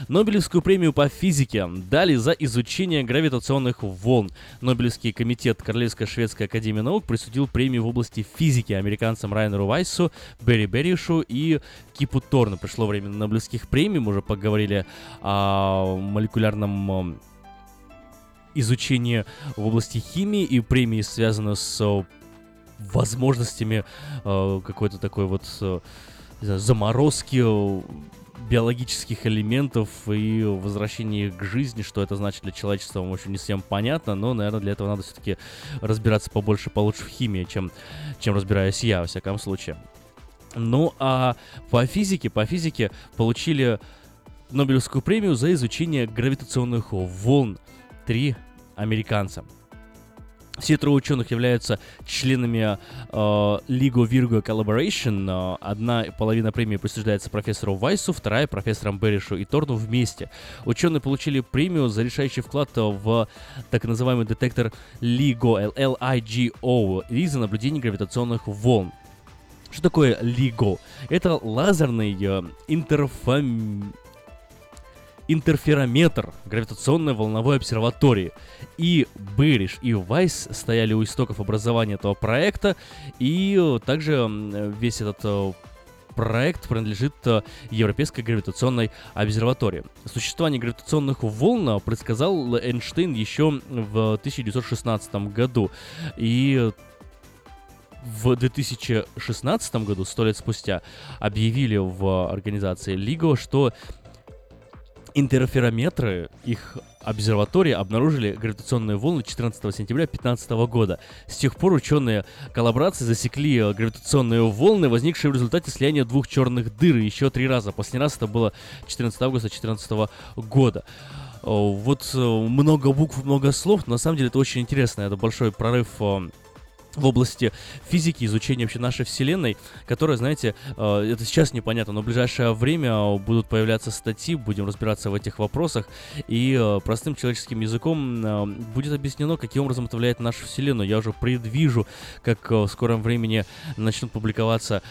Speaker 9: Нобелевскую премию по физике дали за изучение гравитационных волн. Нобелевский комитет Королевской шведской академии наук присудил премию в области физики американцам Райнеру Вайсу, Берри Берришу и Кипу Торну. Пришло время Нобелевских премий, мы уже поговорили о молекулярном изучении в области химии и премии связаны с э, возможностями э, какой-то такой вот э, знаю, заморозки биологических элементов и возвращение их к жизни, что это значит для человечества, вам еще не всем понятно, но, наверное, для этого надо все-таки разбираться побольше, получше в химии, чем, чем разбираюсь я, во всяком случае. Ну, а по физике, по физике получили Нобелевскую премию за изучение гравитационных волн. Три американца. Все трое ученых являются членами э, of Virgo Collaboration. Одна половина премии присуждается профессору Вайсу, вторая профессорам Берришу и Торну вместе. Ученые получили премию за решающий вклад в так называемый детектор LIGO, L-I-G-O, и за наблюдение гравитационных волн. Что такое LIGO? Это лазерный э, интерфам... интерферометр гравитационной волновой обсерватории. И Бериш и Вайс стояли у истоков образования этого проекта, и э, также весь этот э, проект принадлежит э, Европейской гравитационной обсерватории. Существование гравитационных волн э, предсказал Эйнштейн еще в 1916 году. И в 2016 году, сто лет спустя, объявили в организации LIGO, что интерферометры их обсерватории обнаружили гравитационные волны 14 сентября 2015 года. С тех пор ученые коллаборации засекли э, гравитационные волны, возникшие в результате слияния двух черных дыр еще три раза. Последний раз это было 14 августа 2014 года. О, Вот э, много букв, много слов, но на самом деле это очень интересно. Это большой прорыв э, в области физики, изучения вообще нашей Вселенной, которая, знаете, э, это сейчас непонятно, но в ближайшее время будут появляться статьи, будем разбираться в этих вопросах, и э, простым человеческим языком э, будет объяснено, каким образом это влияет на нашу Вселенную. Я уже предвижу, как в скором времени начнут публиковаться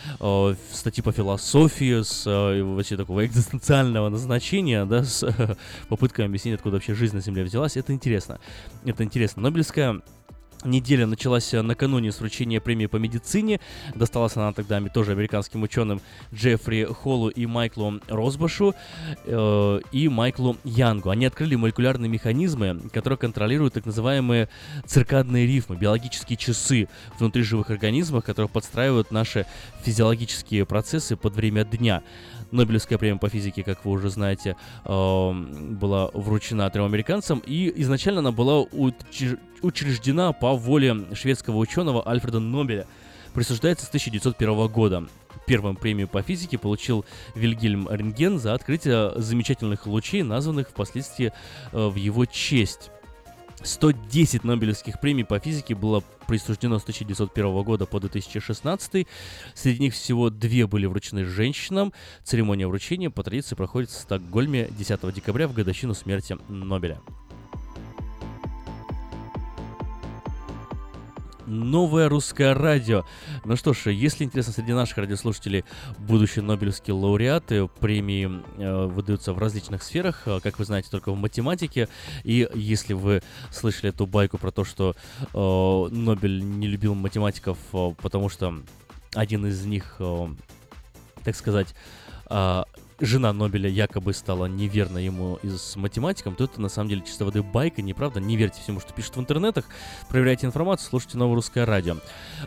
Speaker 9: статьи по философии с вообще такого экзистенциального назначения, да, с [LAUGHS] попытками объяснить, откуда вообще жизнь на Земле взялась. Это интересно. Это интересно. Нобелевская Неделя началась э, накануне с вручения премии по медицине. Досталась она тогда тоже американским ученым Джеффри Холлу и Майклу Росбашу э, и Майклу Янгу. Они открыли молекулярные механизмы, которые контролируют так называемые циркадные рифмы, биологические часы внутри живых организмов, которые подстраивают наши физиологические процессы под время дня. Нобелевская премия по физике, как вы уже знаете, э, была вручена трем американцам, и изначально она была учр- учреждена по воле шведского ученого Альфреда Нобеля. Присуждается с 1901 года. первым премию по физике получил Вильгельм Рентген за открытие замечательных лучей, названных впоследствии э, в его честь. 110 Нобелевских премий по физике было присуждено с 1901 года по 2016. Среди них всего две были вручены женщинам. Церемония вручения по традиции проходит в Стокгольме 10 декабря в годовщину смерти Нобеля. Новое русское радио. Ну что ж, если интересно, среди наших радиослушателей будущие нобелевские лауреаты, премии э, выдаются в различных сферах, э, как вы знаете, только в математике. И если вы слышали эту байку про то, что э, Нобель не любил математиков, э, потому что один из них, э, так сказать, э, жена Нобеля якобы стала неверна ему с математиком, то это на самом деле чисто воды байка, неправда. Не верьте всему, что пишут в интернетах. Проверяйте информацию, слушайте новое русское радио.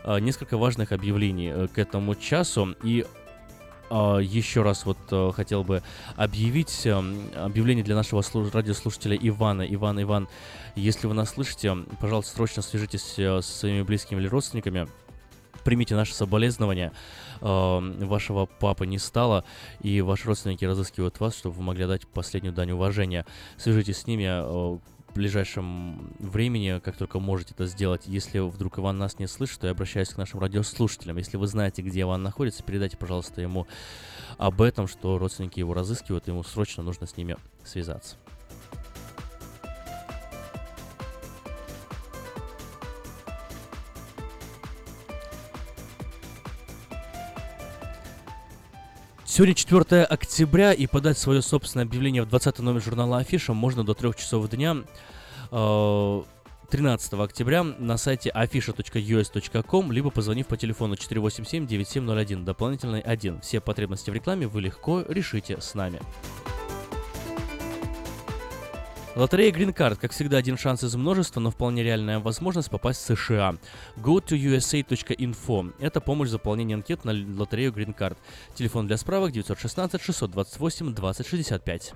Speaker 9: А, несколько важных объявлений э, к этому часу. И а, еще раз вот а, хотел бы объявить а, объявление для нашего слуш- радиослушателя Ивана. Иван, Иван, если вы нас слышите, пожалуйста, срочно свяжитесь э, со своими близкими или родственниками примите наши соболезнования. Э, вашего папы не стало, и ваши родственники разыскивают вас, чтобы вы могли дать последнюю дань уважения. Свяжитесь с ними э, в ближайшем времени, как только можете это сделать. Если вдруг Иван нас не слышит, то я обращаюсь к нашим радиослушателям. Если вы знаете, где Иван находится, передайте, пожалуйста, ему об этом, что родственники его разыскивают, ему срочно нужно с ними связаться. Сегодня 4 октября, и подать свое собственное объявление в 20 номер журнала Афиша можно до 3 часов дня. э, 13 октября на сайте afisha.us.com, либо позвонив по телефону 487-9701, дополнительный 1. Все потребности в рекламе вы легко решите с нами. Лотерея Green Card, как всегда, один шанс из множества, но вполне реальная возможность попасть в США. Go to usa.info. Это помощь в заполнении анкет на лотерею Green Card. Телефон для справок 916 628 2065.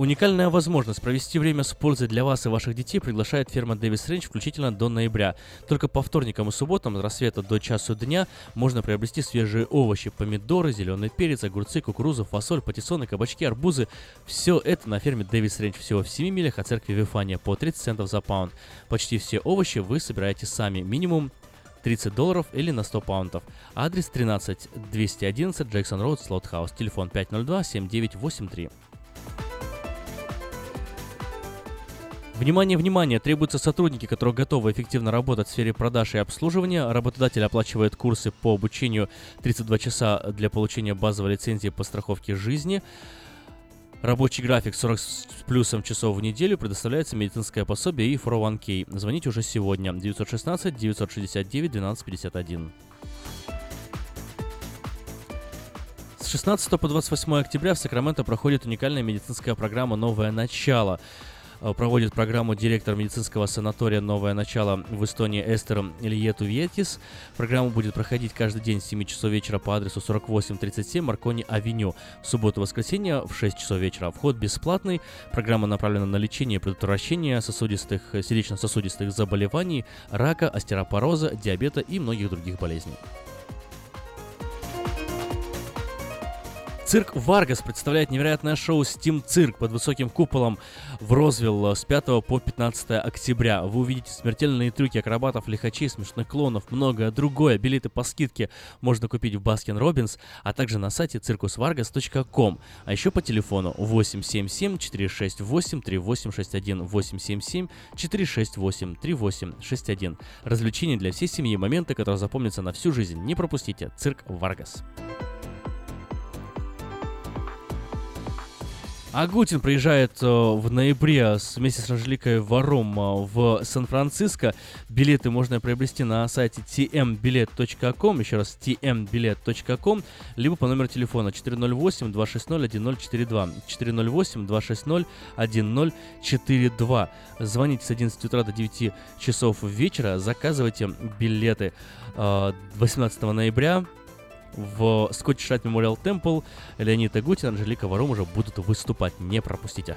Speaker 9: Уникальная возможность провести время с пользой для вас и ваших детей приглашает ферма Дэвис Рейндж включительно до ноября. Только по вторникам и субботам с рассвета до часу дня можно приобрести свежие овощи, помидоры, зеленый перец, огурцы, кукурузу, фасоль, патиссоны, кабачки, арбузы. Все это на ферме Дэвис Рейндж всего в 7 милях от церкви Вифания по 30 центов за паунд. Почти все овощи вы собираете сами, минимум 30 долларов или на 100 паунтов. Адрес 13 211 Джексон Роуд, Слот Хаус. Телефон 502 7983. Внимание, внимание! Требуются сотрудники, которые готовы эффективно работать в сфере продаж и обслуживания. Работодатель оплачивает курсы по обучению 32 часа для получения базовой лицензии по страховке жизни. Рабочий график 40 с плюсом часов в неделю, предоставляется медицинское пособие и 401k. Звоните уже сегодня. 916 969 1251. С 16 по 28 октября в Сакраменто проходит уникальная медицинская программа «Новое начало». Э, Проводит программу директор медицинского санатория «Новое начало» в Эстонии Эстер Ильету Ветис. Программа будет проходить каждый день с 7 часов вечера по адресу 4837 Marconi Avenue. В субботу воскресенье в 6 часов вечера. Вход бесплатный. Программа направлена на лечение и предотвращение сосудистых, сердечно-сосудистых заболеваний, рака, остеропороза, диабета и многих других болезней. Цирк Варгас представляет невероятное шоу Steam Цирк под высоким куполом в Розвилл с 5 по 15 октября. Вы увидите смертельные трюки акробатов, лихачей, смешных клоунов, многое другое. Билеты по скидке можно купить в Baskin Robbins, а также на сайте circusvargas.com. А еще по телефону 877 468 3861 877 468 3861. Развлечения для всей семьи, моменты, которые запомнятся на всю жизнь. Не пропустите. Цирк Варгас. Агутин приезжает э, в ноябре вместе с Анжеликой Варум э, в Сан-Франциско. Билеты можно приобрести на сайте tmbilet.com, еще раз tmbilet.com, либо по номеру телефона 408-260-1042, 408-260-1042. Звоните с 11 утра до 9 часов вечера, заказывайте билеты э, 18 ноября в Scottish Rite Memorial Temple Леонид Агутин, Анжелика Варум уже будут выступать. Не пропустите.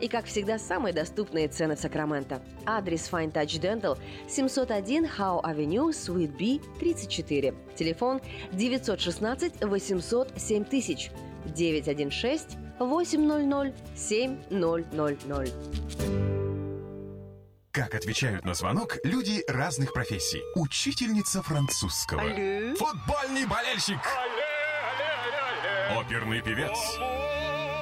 Speaker 3: И, как всегда, самые доступные цены в Сакраменто. Адрес Fine Touch Dental 701 Howe Avenue, Suite B, 34. Телефон 916 800 7000 916 800 7000.
Speaker 25: Как отвечают на звонок люди разных профессий. Учительница французского.
Speaker 30: Алле.
Speaker 25: Футбольный болельщик. Оперный певец.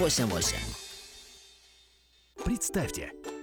Speaker 27: 88.
Speaker 31: Представьте,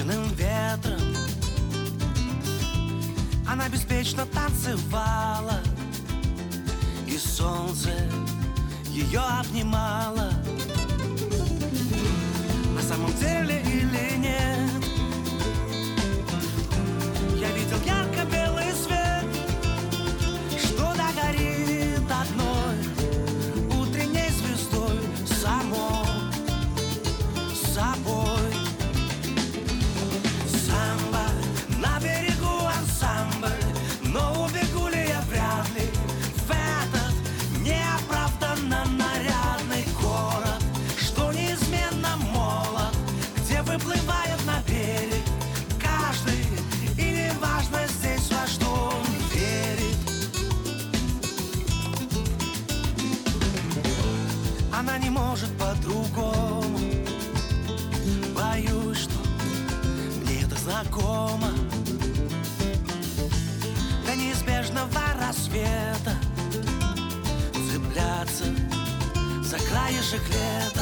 Speaker 19: Подхваченным ветром. Она беспечно танцевала И солнце ее обнимало. На самом деле знакомо До неизбежного рассвета Цепляться за краешек лета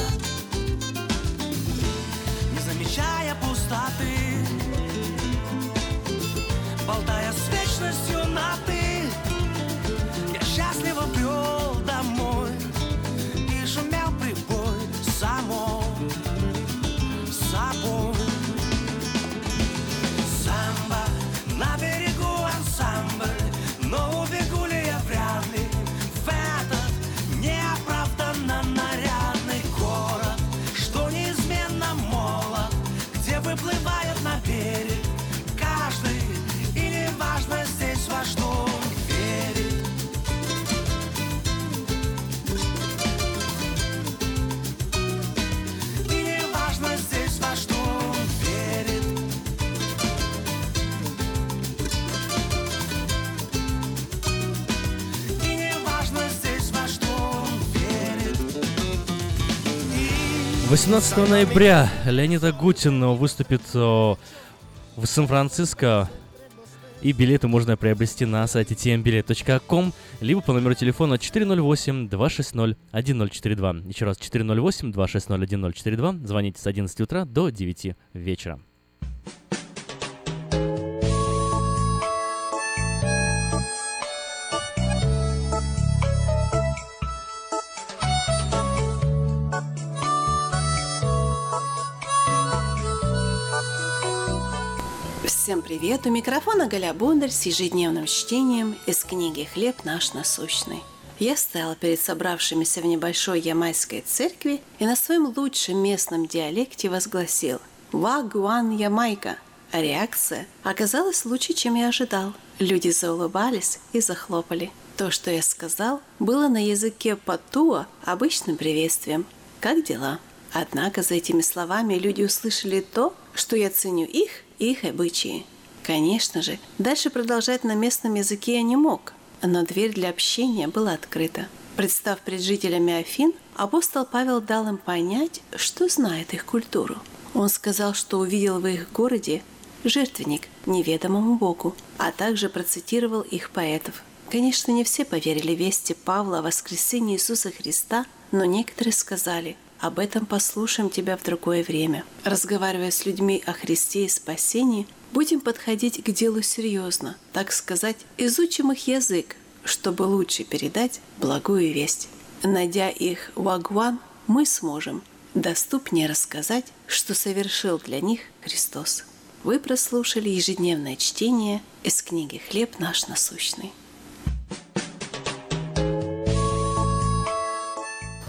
Speaker 9: 18 ноября Леонид Агутин выступит о, в Сан-Франциско. И билеты можно приобрести на сайте tmbilet.com, либо по номеру телефона 408-260-1042. Еще раз, 408-260-1042. Звоните с 11 утра до 9 вечера.
Speaker 32: Привет! У микрофона Галя Бондарь с ежедневным чтением из книги «Хлеб наш насущный». Я стояла перед собравшимися в небольшой ямайской церкви и на своем лучшем местном диалекте возгласил «Вагуан Ямайка!» А реакция оказалась лучше, чем я ожидал. Люди заулыбались и захлопали. То, что я сказал, было на языке патуа обычным приветствием. «Как дела?» Однако за этими словами люди услышали то, что я ценю их и их обычаи. Конечно же, дальше продолжать на местном языке я не мог, но дверь для общения была открыта. Представ пред жителями Афин, апостол Павел дал им понять, что знает их культуру. Он сказал, что увидел в их городе жертвенник неведомому Богу, а также процитировал их поэтов. Конечно, не все поверили вести Павла о воскресении Иисуса Христа, но некоторые сказали – об этом послушаем тебя в другое время. Разговаривая с людьми о Христе и спасении, будем подходить к делу серьезно, так сказать, изучим их язык, чтобы лучше передать благую весть. Найдя их вагван, мы сможем доступнее рассказать, что совершил для них Христос. Вы прослушали ежедневное чтение из книги «Хлеб наш насущный».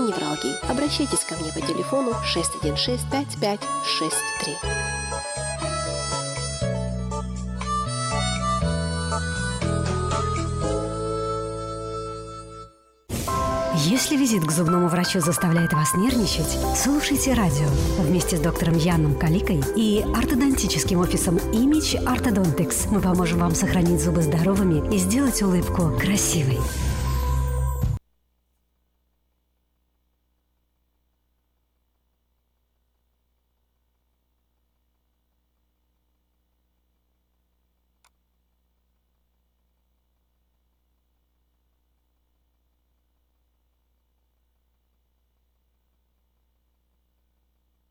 Speaker 33: и невралгии. Обращайтесь ко мне по телефону 616 5563.
Speaker 34: Если визит к зубному врачу заставляет вас нервничать, слушайте радио вместе с доктором Яном Каликой и ортодонтическим офисом Image Orthodontics. Мы поможем вам сохранить зубы здоровыми и сделать улыбку красивой.